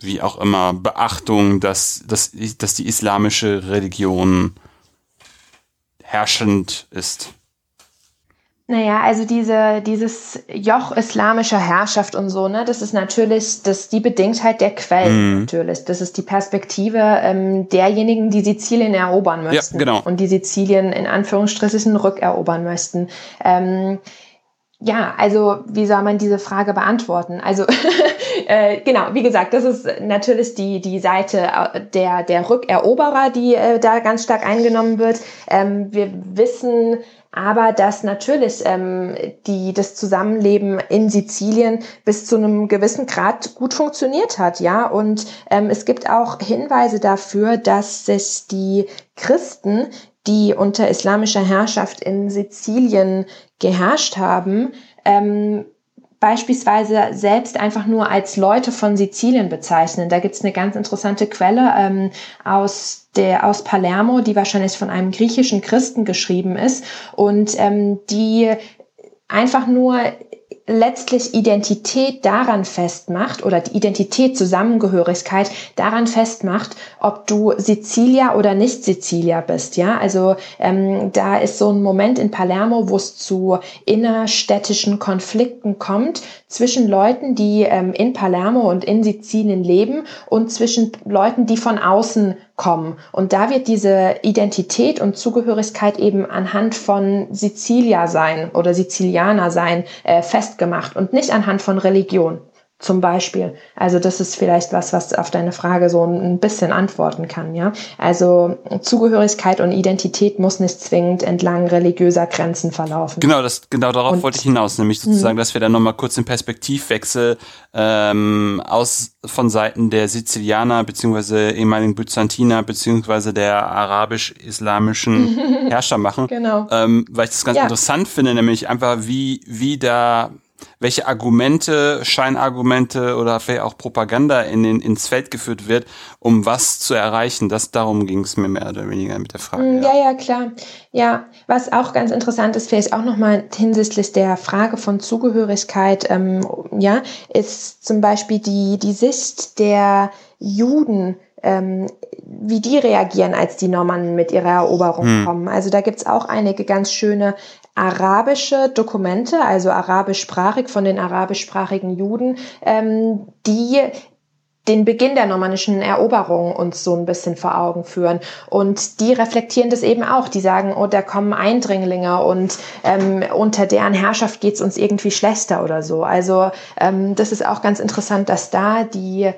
wie auch immer Beachtung, dass, dass, dass die islamische Religion herrschend ist? Naja, also diese, dieses Joch islamischer Herrschaft und so, ne, das ist natürlich, das die Bedingtheit der Quellen mhm. natürlich. Das ist die Perspektive ähm, derjenigen, die Sizilien erobern möchten. Ja, genau. Und die Sizilien in Anführungsstrichen rückerobern möchten. Ähm, ja, also wie soll man diese Frage beantworten? Also äh, genau, wie gesagt, das ist natürlich die die Seite äh, der der Rückeroberer, die äh, da ganz stark eingenommen wird. Ähm, wir wissen aber dass natürlich ähm, die, das Zusammenleben in Sizilien bis zu einem gewissen Grad gut funktioniert hat, ja. Und ähm, es gibt auch Hinweise dafür, dass sich die Christen, die unter islamischer Herrschaft in Sizilien geherrscht haben, ähm, beispielsweise selbst einfach nur als Leute von Sizilien bezeichnen. Da gibt's eine ganz interessante Quelle ähm, aus der aus Palermo, die wahrscheinlich von einem griechischen Christen geschrieben ist und ähm, die einfach nur letztlich Identität daran festmacht oder die Identität, Zusammengehörigkeit daran festmacht, ob du Sizilia oder nicht Sizilia bist. Ja, also ähm, da ist so ein Moment in Palermo, wo es zu innerstädtischen Konflikten kommt zwischen Leuten, die ähm, in Palermo und in Sizilien leben und zwischen Leuten, die von außen kommen. Und da wird diese Identität und Zugehörigkeit eben anhand von Sizilia sein oder Sizilianer sein äh, festgemacht und nicht anhand von Religion zum Beispiel. Also das ist vielleicht was, was auf deine Frage so ein bisschen antworten kann, ja. Also Zugehörigkeit und Identität muss nicht zwingend entlang religiöser Grenzen verlaufen. Genau, das genau darauf und, wollte ich hinaus, nämlich sozusagen, mh. dass wir dann nochmal kurz den Perspektivwechsel ähm, aus von Seiten der Sizilianer beziehungsweise ehemaligen Byzantiner beziehungsweise der arabisch-islamischen Herrscher machen. Genau. Ähm, weil ich das ganz ja. interessant finde, nämlich einfach wie wie da welche Argumente, Scheinargumente oder vielleicht auch Propaganda in den, ins Feld geführt wird, um was zu erreichen. Das darum ging es mir mehr oder weniger mit der Frage. Mm, ja, ja, ja klar. Ja, was auch ganz interessant ist, vielleicht auch nochmal hinsichtlich der Frage von Zugehörigkeit, ähm, ja, ist zum Beispiel die, die Sicht der Juden ähm, wie die reagieren, als die Normannen mit ihrer Eroberung hm. kommen. Also da gibt's auch einige ganz schöne arabische Dokumente, also arabischsprachig von den arabischsprachigen Juden, ähm, die den Beginn der normannischen Eroberung uns so ein bisschen vor Augen führen. Und die reflektieren das eben auch. Die sagen, oh, da kommen Eindringlinge und ähm, unter deren Herrschaft geht's uns irgendwie schlechter oder so. Also ähm, das ist auch ganz interessant, dass da die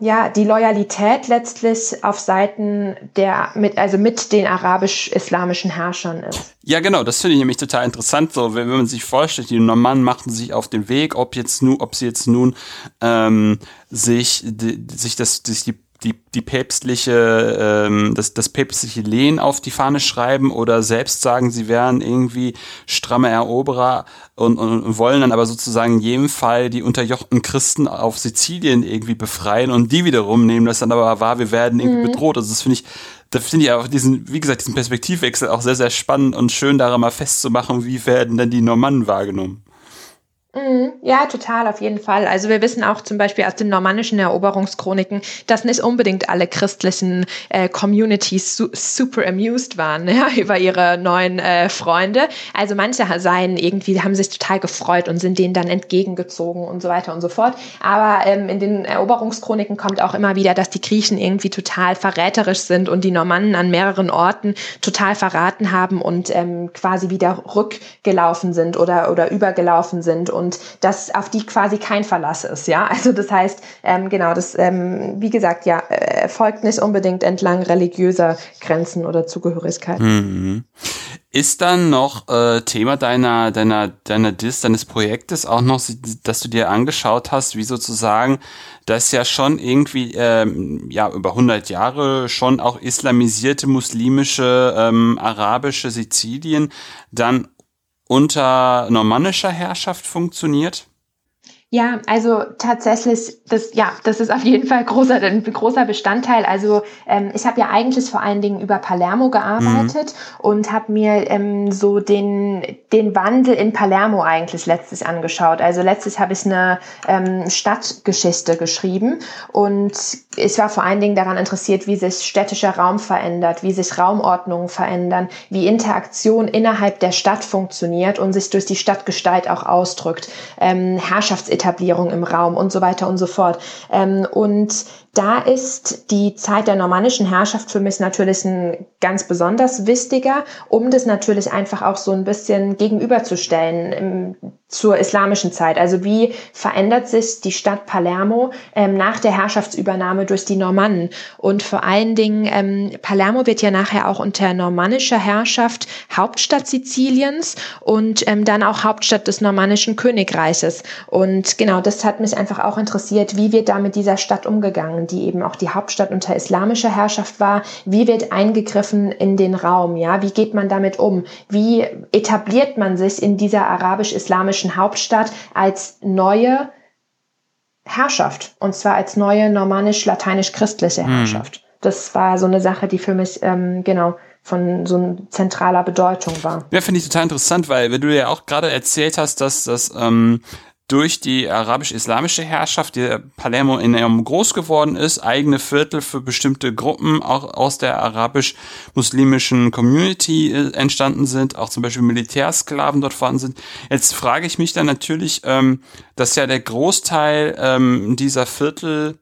ja, die Loyalität letztlich auf Seiten der, mit, also mit den arabisch-islamischen Herrschern ist. Ja, genau, das finde ich nämlich total interessant, so, wenn, wenn man sich vorstellt, die Normannen machten sich auf den Weg, ob jetzt nun, ob sie jetzt nun, ähm, sich, die, sich das, sich die die, die päpstliche, ähm, das, das päpstliche Lehen auf die Fahne schreiben oder selbst sagen, sie wären irgendwie stramme Eroberer und, und, und wollen dann aber sozusagen in jedem Fall die unterjochten Christen auf Sizilien irgendwie befreien und die wiederum nehmen das dann aber wahr, wir werden irgendwie mhm. bedroht. Also das finde ich, da finde ich auch diesen, wie gesagt, diesen Perspektivwechsel auch sehr, sehr spannend und schön daran mal festzumachen, wie werden denn die Normannen wahrgenommen. Mhm. Ja, total, auf jeden Fall. Also wir wissen auch zum Beispiel aus den normannischen Eroberungschroniken, dass nicht unbedingt alle christlichen äh, Communities su super amused waren ja, über ihre neuen äh, Freunde. Also manche seien irgendwie, haben sich total gefreut und sind denen dann entgegengezogen und so weiter und so fort. Aber ähm, in den Eroberungschroniken kommt auch immer wieder, dass die Griechen irgendwie total verräterisch sind und die Normannen an mehreren Orten total verraten haben und ähm, quasi wieder rückgelaufen sind oder, oder übergelaufen sind und dass auf die quasi kein Verlass ist, ja. Also das heißt, ähm, genau, das, ähm, wie gesagt, ja, äh, folgt nicht unbedingt entlang religiöser Grenzen oder Zugehörigkeit. Mhm. Ist dann noch äh, Thema deiner, deiner, deiner Dis, deines Projektes auch noch, dass du dir angeschaut hast, wie sozusagen das ja schon irgendwie, ähm, ja, über 100 Jahre schon auch islamisierte muslimische, ähm, arabische Sizilien dann unter normannischer Herrschaft funktioniert? Ja, also tatsächlich, das ja, das ist auf jeden Fall großer, ein großer Bestandteil. Also ähm, ich habe ja eigentlich vor allen Dingen über Palermo gearbeitet mhm. und habe mir ähm, so den den Wandel in Palermo eigentlich letztlich angeschaut. Also letztlich habe ich eine ähm, Stadtgeschichte geschrieben und ich war vor allen Dingen daran interessiert, wie sich städtischer Raum verändert, wie sich Raumordnungen verändern, wie Interaktion innerhalb der Stadt funktioniert und sich durch die Stadtgestalt auch ausdrückt. Ähm, Herrschafts Etablierung im Raum und so weiter und so fort. Ähm, und da ist die Zeit der normannischen Herrschaft für mich natürlich ein ganz besonders wichtiger, um das natürlich einfach auch so ein bisschen gegenüberzustellen im, zur islamischen Zeit. Also wie verändert sich die Stadt Palermo ähm, nach der Herrschaftsübernahme durch die Normannen? Und vor allen Dingen, ähm, Palermo wird ja nachher auch unter normannischer Herrschaft Hauptstadt Siziliens und ähm, dann auch Hauptstadt des normannischen Königreiches. Und genau, das hat mich einfach auch interessiert, wie wird da mit dieser Stadt umgegangen? Die eben auch die Hauptstadt unter islamischer Herrschaft war. Wie wird eingegriffen in den Raum? Ja, wie geht man damit um? Wie etabliert man sich in dieser arabisch-islamischen Hauptstadt als neue Herrschaft? Und zwar als neue normannisch-lateinisch-christliche hm. Herrschaft. Hm. Das war so eine Sache, die für mich, ähm, genau, von so zentraler Bedeutung war. Ja, finde ich total interessant, weil wenn du ja auch gerade erzählt hast, dass das ähm, durch die arabisch-islamische Herrschaft, die Palermo enorm groß geworden ist, eigene Viertel für bestimmte Gruppen auch aus der arabisch-muslimischen Community äh, entstanden sind, auch zum Beispiel Militärsklaven dort vorhanden sind. Jetzt frage ich mich dann natürlich, ähm, dass ja der Großteil ähm, dieser Viertel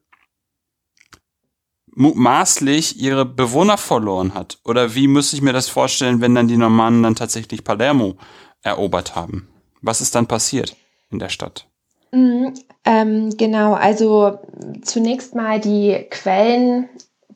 mutmaßlich ihre Bewohner verloren hat. Oder wie müsste ich mir das vorstellen, wenn dann die Normannen dann tatsächlich Palermo erobert haben? Was ist dann passiert? In der Stadt? Mhm, ähm, genau, also zunächst mal die Quellen,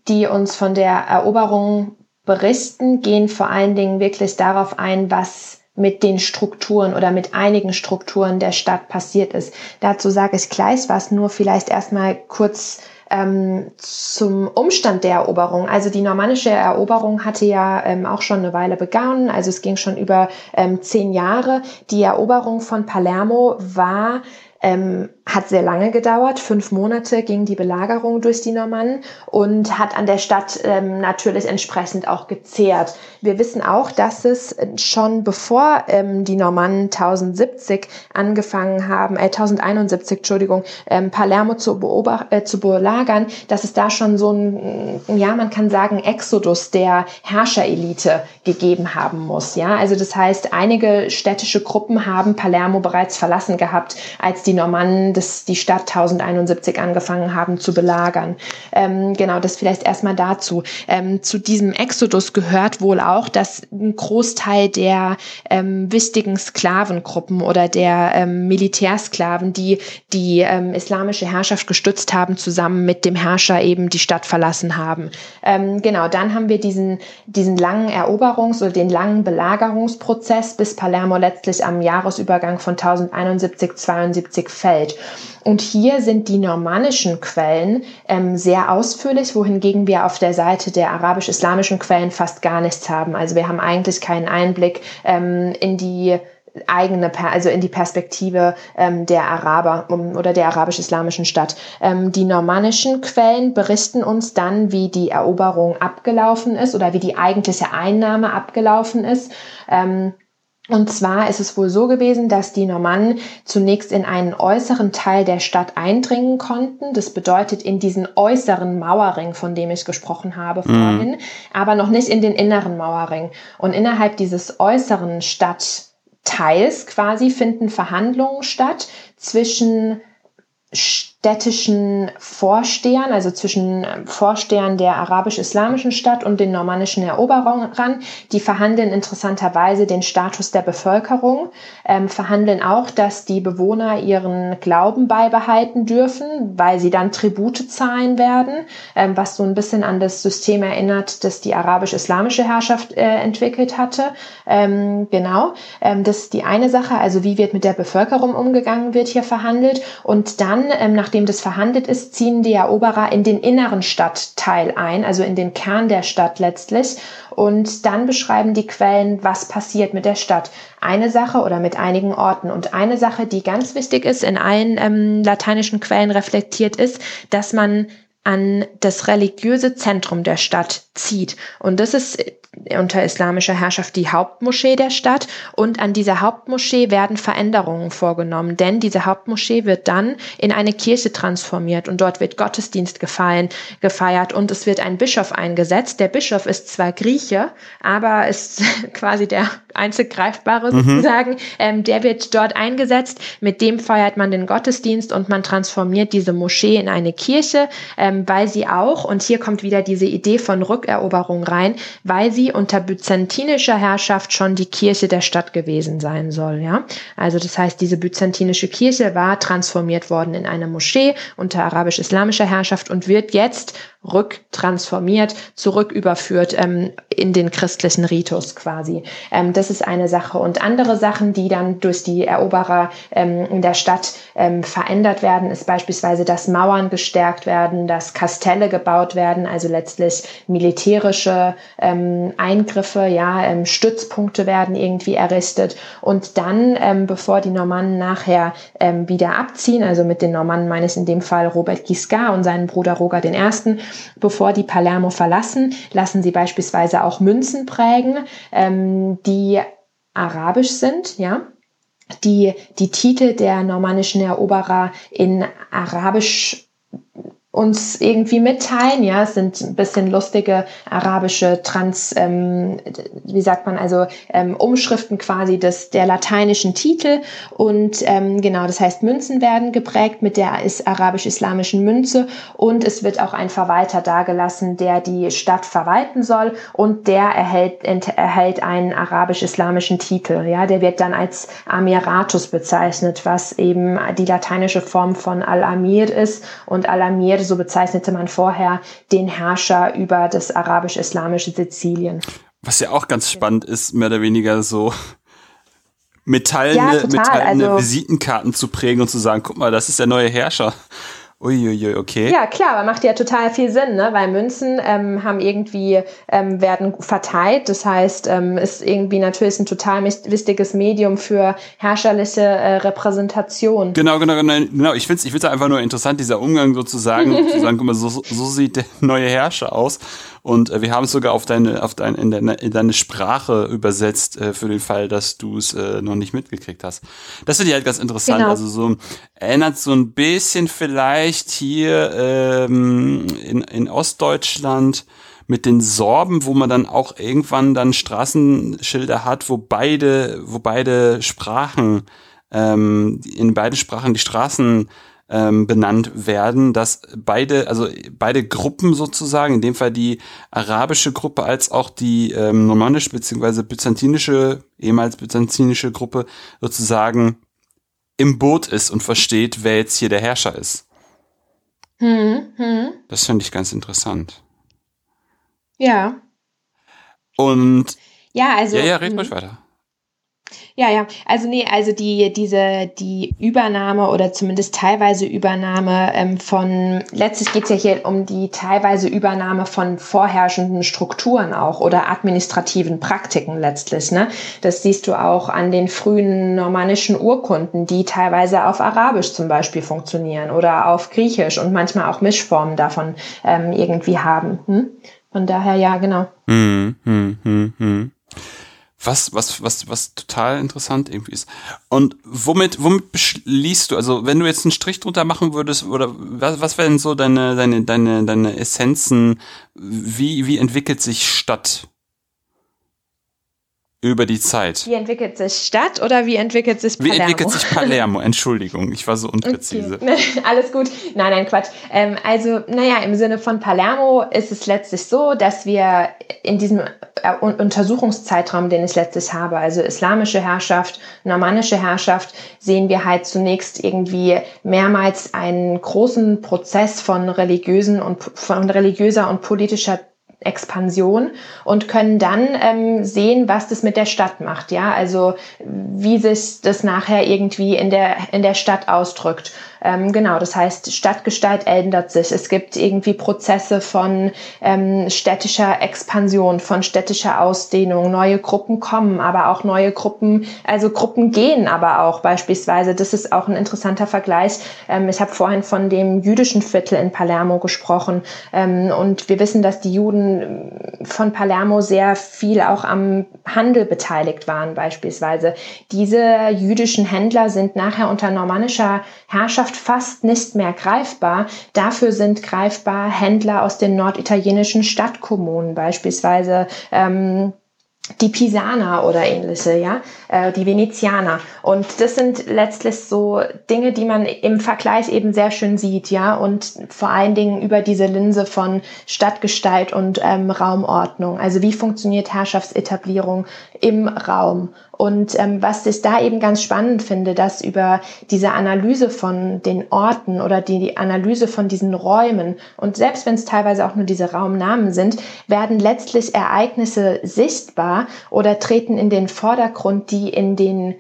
die uns von der Eroberung berichten, gehen vor allen Dingen wirklich darauf ein, was mit den Strukturen oder mit einigen Strukturen der Stadt passiert ist. Dazu sage ich gleich was, nur vielleicht erstmal kurz ähm, zum Umstand der Eroberung. Also die normannische Eroberung hatte ja ähm, auch schon eine Weile begonnen, also es ging schon über ähm, zehn Jahre. Die Eroberung von Palermo war ähm, hat sehr lange gedauert. Fünf Monate ging die Belagerung durch die Normannen und hat an der Stadt ähm, natürlich entsprechend auch gezehrt. Wir wissen auch, dass es schon bevor ähm, die Normannen 1070 angefangen haben, äh, 1071, Entschuldigung, ähm, Palermo zu, beobacht, äh, zu belagern, dass es da schon so ein, ja, man kann sagen, Exodus der Herrscherelite gegeben haben muss. Ja, also das heißt, einige städtische Gruppen haben Palermo bereits verlassen gehabt, als die Normannen das, die Stadt 1071 angefangen haben zu belagern. Ähm, genau, das vielleicht erstmal dazu. Ähm, zu diesem Exodus gehört wohl auch, dass ein Großteil der ähm, wichtigen Sklavengruppen oder der ähm, Militärsklaven, die die ähm, islamische Herrschaft gestützt haben, zusammen mit dem Herrscher eben die Stadt verlassen haben. Ähm, genau, dann haben wir diesen, diesen langen Eroberungs- oder den langen Belagerungsprozess, bis Palermo letztlich am Jahresübergang von 1071, 72 fällt. Und hier sind die normannischen Quellen ähm, sehr ausführlich, wohingegen wir auf der Seite der arabisch-islamischen Quellen fast gar nichts haben. Also wir haben eigentlich keinen Einblick ähm, in die eigene, also in die Perspektive ähm, der Araber um, oder der arabisch-islamischen Stadt. Ähm, die normannischen Quellen berichten uns dann, wie die Eroberung abgelaufen ist oder wie die eigentliche Einnahme abgelaufen ist. Ähm, und zwar ist es wohl so gewesen, dass die Normannen zunächst in einen äußeren Teil der Stadt eindringen konnten. Das bedeutet in diesen äußeren Mauerring, von dem ich gesprochen habe mhm. vorhin, aber noch nicht in den inneren Mauerring. Und innerhalb dieses äußeren Stadtteils quasi finden Verhandlungen statt zwischen städtischen Vorstehern, also zwischen ähm, Vorstehern der arabisch-islamischen Stadt und den normannischen Eroberern. Die verhandeln interessanterweise den Status der Bevölkerung, ähm, verhandeln auch, dass die Bewohner ihren Glauben beibehalten dürfen, weil sie dann Tribute zahlen werden, ähm, was so ein bisschen an das System erinnert, das die arabisch-islamische Herrschaft äh, entwickelt hatte. Ähm, genau, ähm, das ist die eine Sache, also wie wird mit der Bevölkerung umgegangen, wird hier verhandelt. Und dann, ähm, nach nachdem das verhandelt ist, ziehen die Eroberer in den inneren Stadtteil ein, also in den Kern der Stadt letztlich. Und dann beschreiben die Quellen, was passiert mit der Stadt. Eine Sache oder mit einigen Orten. Und eine Sache, die ganz wichtig ist, in allen ähm, lateinischen Quellen reflektiert ist, dass man an das religiöse Zentrum der Stadt zieht. Und das ist unter islamischer Herrschaft die Hauptmoschee der Stadt und an dieser Hauptmoschee werden Veränderungen vorgenommen, denn diese Hauptmoschee wird dann in eine Kirche transformiert und dort wird Gottesdienst gefallen, gefeiert und es wird ein Bischof eingesetzt. Der Bischof ist zwar Grieche, aber ist quasi der einzig greifbare mhm. sozusagen. Mhm. Ähm, der wird dort eingesetzt, mit dem feiert man den Gottesdienst und man transformiert diese Moschee in eine Kirche, ähm, weil sie auch, und hier kommt wieder diese Idee von Rückeroberung rein, weil sie sie unter byzantinischer Herrschaft schon die Kirche der Stadt gewesen sein soll, ja. Also das heißt, diese byzantinische Kirche war transformiert worden in eine Moschee unter arabisch-islamischer Herrschaft und wird jetzt rücktransformiert, zurücküberführt ähm, in den christlichen Ritus quasi. Ähm, das ist eine Sache. Und andere Sachen, die dann durch die Eroberer ähm, in der Stadt ähm, verändert werden, ist beispielsweise, dass Mauern gestärkt werden, dass Kastelle gebaut werden, also letztlich militärische ähm, Eingriffe, ja, ähm, Stützpunkte werden irgendwie errichtet. Und dann, ähm, bevor die Normannen nachher ähm, wieder abziehen, also mit den Normannen meine ich in dem Fall Robert Guiscard und seinen Bruder Roger I., Bevor die Palermo verlassen, lassen sie beispielsweise auch Münzen prägen, ähm, die arabisch sind, ja, die die Titel der normannischen Eroberer in arabisch uns irgendwie mitteilen. Ja, es sind ein bisschen lustige arabische Trans, ähm, wie sagt man, also ähm, Umschriften quasi des der lateinischen Titel und ähm, genau, das heißt Münzen werden geprägt mit der arabisch-islamischen Münze und es wird auch ein Verwalter dargelassen, der die Stadt verwalten soll und der erhält erhält einen arabisch-islamischen Titel. Ja, der wird dann als Amiratus bezeichnet, was eben die lateinische Form von Al-Amir ist und Al-Amir so bezeichnete man vorher den Herrscher über das arabisch-islamische Sizilien. Was ja auch ganz spannend ist, mehr oder weniger so metallene, ja, metallene also, Visitenkarten zu prägen und zu sagen, guck mal, das ist der neue Herrscher. Uiuiui, okay. Ja, klar, aber macht ja total viel Sinn, ne? weil Münzen ähm, haben irgendwie, ähm, werden verteilt. Das heißt, ähm, ist irgendwie natürlich ein total wichtiges Medium für herrscherliche äh, Repräsentation. Genau, genau, genau. genau. Ich finde es ich find's einfach nur interessant, dieser Umgang sozusagen, zu sagen, guck mal, so, so sieht der neue Herrscher aus. Und äh, wir haben es sogar auf deine, auf dein, in, deine, in deine Sprache übersetzt, äh, für den Fall, dass du es äh, noch nicht mitgekriegt hast. Das finde ich halt ganz interessant. Genau. Also so erinnert so ein bisschen vielleicht hier ähm, in, in Ostdeutschland mit den Sorben, wo man dann auch irgendwann dann Straßenschilder hat, wo beide, wo beide Sprachen, ähm, in beide Sprachen die Straßen ähm, benannt werden, dass beide, also beide Gruppen sozusagen, in dem Fall die arabische Gruppe als auch die ähm, normannische bzw. byzantinische, ehemals byzantinische Gruppe sozusagen im Boot ist und versteht, wer jetzt hier der Herrscher ist. Hm, hm. Das finde ich ganz interessant. Ja. Und ja, also. Ja, ja, red ruhig hm. weiter. Ja, ja. Also nee, also die, diese, die Übernahme oder zumindest teilweise Übernahme ähm, von, letztlich geht's ja hier um die teilweise Übernahme von vorherrschenden Strukturen auch oder administrativen Praktiken letztlich. Ne? Das siehst du auch an den frühen normannischen Urkunden, die teilweise auf Arabisch zum Beispiel funktionieren oder auf Griechisch und manchmal auch Mischformen davon ähm, irgendwie haben. Hm? Von daher ja, genau. Hm, hm, hm, hm was, was, was, was total interessant irgendwie ist. Und womit, womit beschließt du, also wenn du jetzt einen Strich drunter machen würdest, oder was, was wären so deine, deine, deine, deine Essenzen, wie, wie entwickelt sich Stadt über die Zeit. Wie entwickelt sich Stadt oder wie entwickelt sich Palermo? Wie entwickelt sich Palermo? Entschuldigung, ich war so unpräzise. Okay. Alles gut. Nein, nein, Quatsch. Ähm, also, naja, im Sinne von Palermo ist es letztlich so, dass wir in diesem äh, Untersuchungszeitraum, den ich letztlich habe, also islamische Herrschaft, normannische Herrschaft, sehen wir halt zunächst irgendwie mehrmals einen großen Prozess von religiösen und von religiöser und politischer Expansion und können dann ähm, sehen, was das mit der Stadt macht, ja, also wie sich das nachher irgendwie in der in der Stadt ausdrückt. Ähm, genau, das heißt, Stadtgestalt ändert sich. Es gibt irgendwie Prozesse von ähm, städtischer Expansion, von städtischer Ausdehnung. Neue Gruppen kommen, aber auch neue Gruppen, also Gruppen gehen aber auch beispielsweise. Das ist auch ein interessanter Vergleich. Ähm, ich habe vorhin von dem jüdischen Viertel in Palermo gesprochen. Ähm, und wir wissen, dass die Juden von Palermo sehr viel auch am Handel beteiligt waren beispielsweise. Diese jüdischen Händler sind nachher unter normannischer Herrschaft fast nicht mehr greifbar. Dafür sind greifbar Händler aus den norditalienischen Stadtkommunen beispielsweise. Ähm, die Pisaner oder ähnliche, ja, äh, die Venezianer. Und das sind letztlich so Dinge, die man im Vergleich eben sehr schön sieht, ja, und vor allen Dingen über diese Linse von Stadtgestalt und ähm, Raumordnung. Also wie funktioniert Herrschaftsetablierung im Raum? Und ähm, was ich da eben ganz spannend finde, dass über diese Analyse von den Orten oder die Analyse von diesen Räumen und selbst wenn es teilweise auch nur diese Raumnamen sind, werden letztlich Ereignisse sichtbar oder treten in den Vordergrund, die in den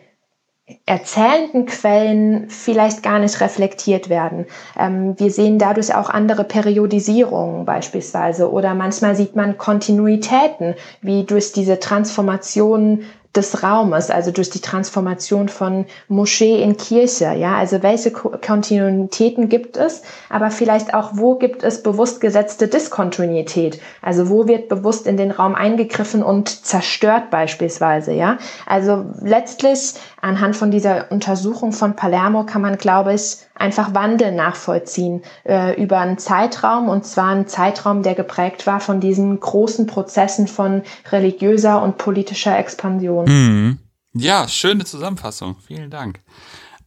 erzählenden Quellen vielleicht gar nicht reflektiert werden. Ähm, wir sehen dadurch auch andere Periodisierungen beispielsweise oder manchmal sieht man Kontinuitäten, wie durch diese Transformation des Raumes, also durch die Transformation von Moschee in Kirche, ja, also welche Kontinuitäten gibt es, aber vielleicht auch, wo gibt es bewusst gesetzte Diskontinuität, also wo wird bewusst in den Raum eingegriffen und zerstört beispielsweise, ja, also letztlich anhand von dieser Untersuchung von Palermo kann man, glaube ich, einfach Wandel nachvollziehen äh, über einen Zeitraum und zwar einen Zeitraum, der geprägt war von diesen großen Prozessen von religiöser und politischer Expansion. Mhm. Ja, schöne Zusammenfassung. Vielen Dank.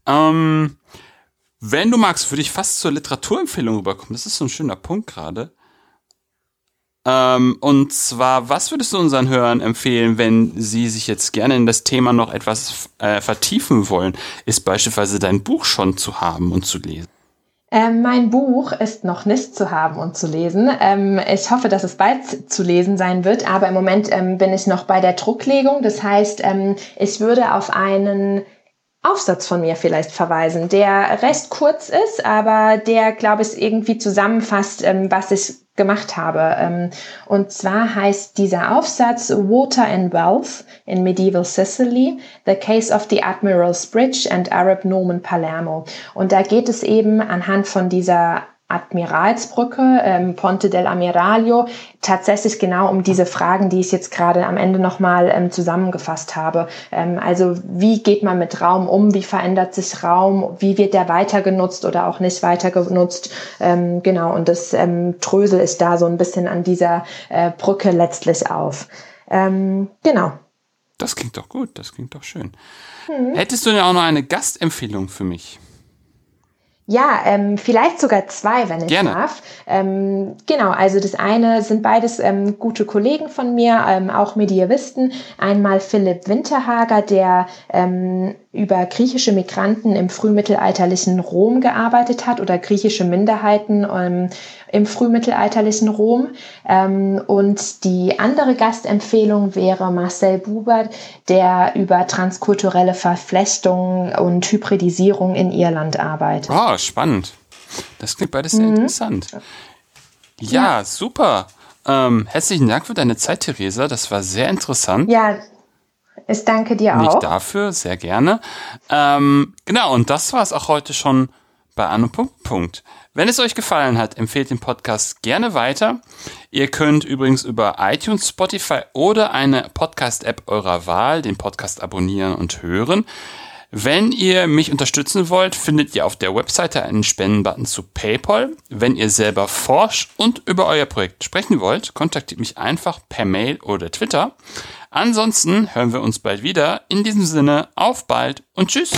Ähm, wenn du magst, würde ich fast zur Literaturempfehlung rüberkommen. Das ist so ein schöner Punkt gerade. Ähm, und zwar, was würdest du unseren Hörern empfehlen, wenn sie sich jetzt gerne in das Thema noch etwas äh, vertiefen wollen? Ist beispielsweise dein Buch schon zu haben und zu lesen? Ähm, mein Buch ist noch nicht zu haben und zu lesen. Ähm, ich hoffe, dass es bald zu lesen sein wird, aber im Moment ähm, bin ich noch bei der Drucklegung. Das heißt, ähm, ich würde auf einen Aufsatz von mir vielleicht verweisen, der recht kurz ist, aber der, glaube ich, irgendwie zusammenfasst, ähm, was ich gemacht habe. Ähm, und zwar heißt dieser Aufsatz Water and Wealth in Medieval Sicily, The Case of the Admiral's Bridge and Arab Norman Palermo. Und da geht es eben anhand von dieser Admiralsbrücke, ähm, Ponte del Amiralio, tatsächlich genau um diese Fragen, die ich jetzt gerade am Ende nochmal ähm, zusammengefasst habe. Ähm, also wie geht man mit Raum um? Wie verändert sich Raum? Wie wird der weiter genutzt oder auch nicht weiter genutzt? Ähm, genau, und das ähm, Trösel ist da so ein bisschen an dieser äh, Brücke letztlich auf. Ähm, genau. Das klingt doch gut, das klingt doch schön. Hm. Hättest du denn auch noch eine Gastempfehlung für mich? Ja, ähm, vielleicht sogar zwei, wenn ich Gerne. darf. Ähm, genau, also das eine sind beides ähm, gute Kollegen von mir, ähm, auch Medievisten. Einmal Philipp Winterhager, der ähm, über griechische Migranten im frühmittelalterlichen Rom gearbeitet hat oder griechische Minderheiten ähm, im frühmittelalterlichen Rom. Ähm, und die andere Gastempfehlung wäre Marcel Buber, der über transkulturelle Verflechtungen und Hybridisierung in Irland arbeitet. Oh, spannend. Das klingt beides sehr mhm. interessant. Ja, ja. super. Ähm, herzlichen Dank für deine Zeit, Theresa. Das war sehr interessant. Ja, ich danke dir auch. Nicht dafür, sehr gerne. Ähm, genau, und das war es auch heute schon bei Anno Punkt, Punkt. Wenn es euch gefallen hat, empfehlt den Podcast gerne weiter. Ihr könnt übrigens über iTunes, Spotify oder eine Podcast-App eurer Wahl den Podcast abonnieren und hören. Wenn ihr mich unterstützen wollt, findet ihr auf der Webseite einen Spendenbutton zu PayPal. Wenn ihr selber forscht und über euer Projekt sprechen wollt, kontaktiert mich einfach per Mail oder Twitter. Ansonsten hören wir uns bald wieder. In diesem Sinne, auf bald und tschüss.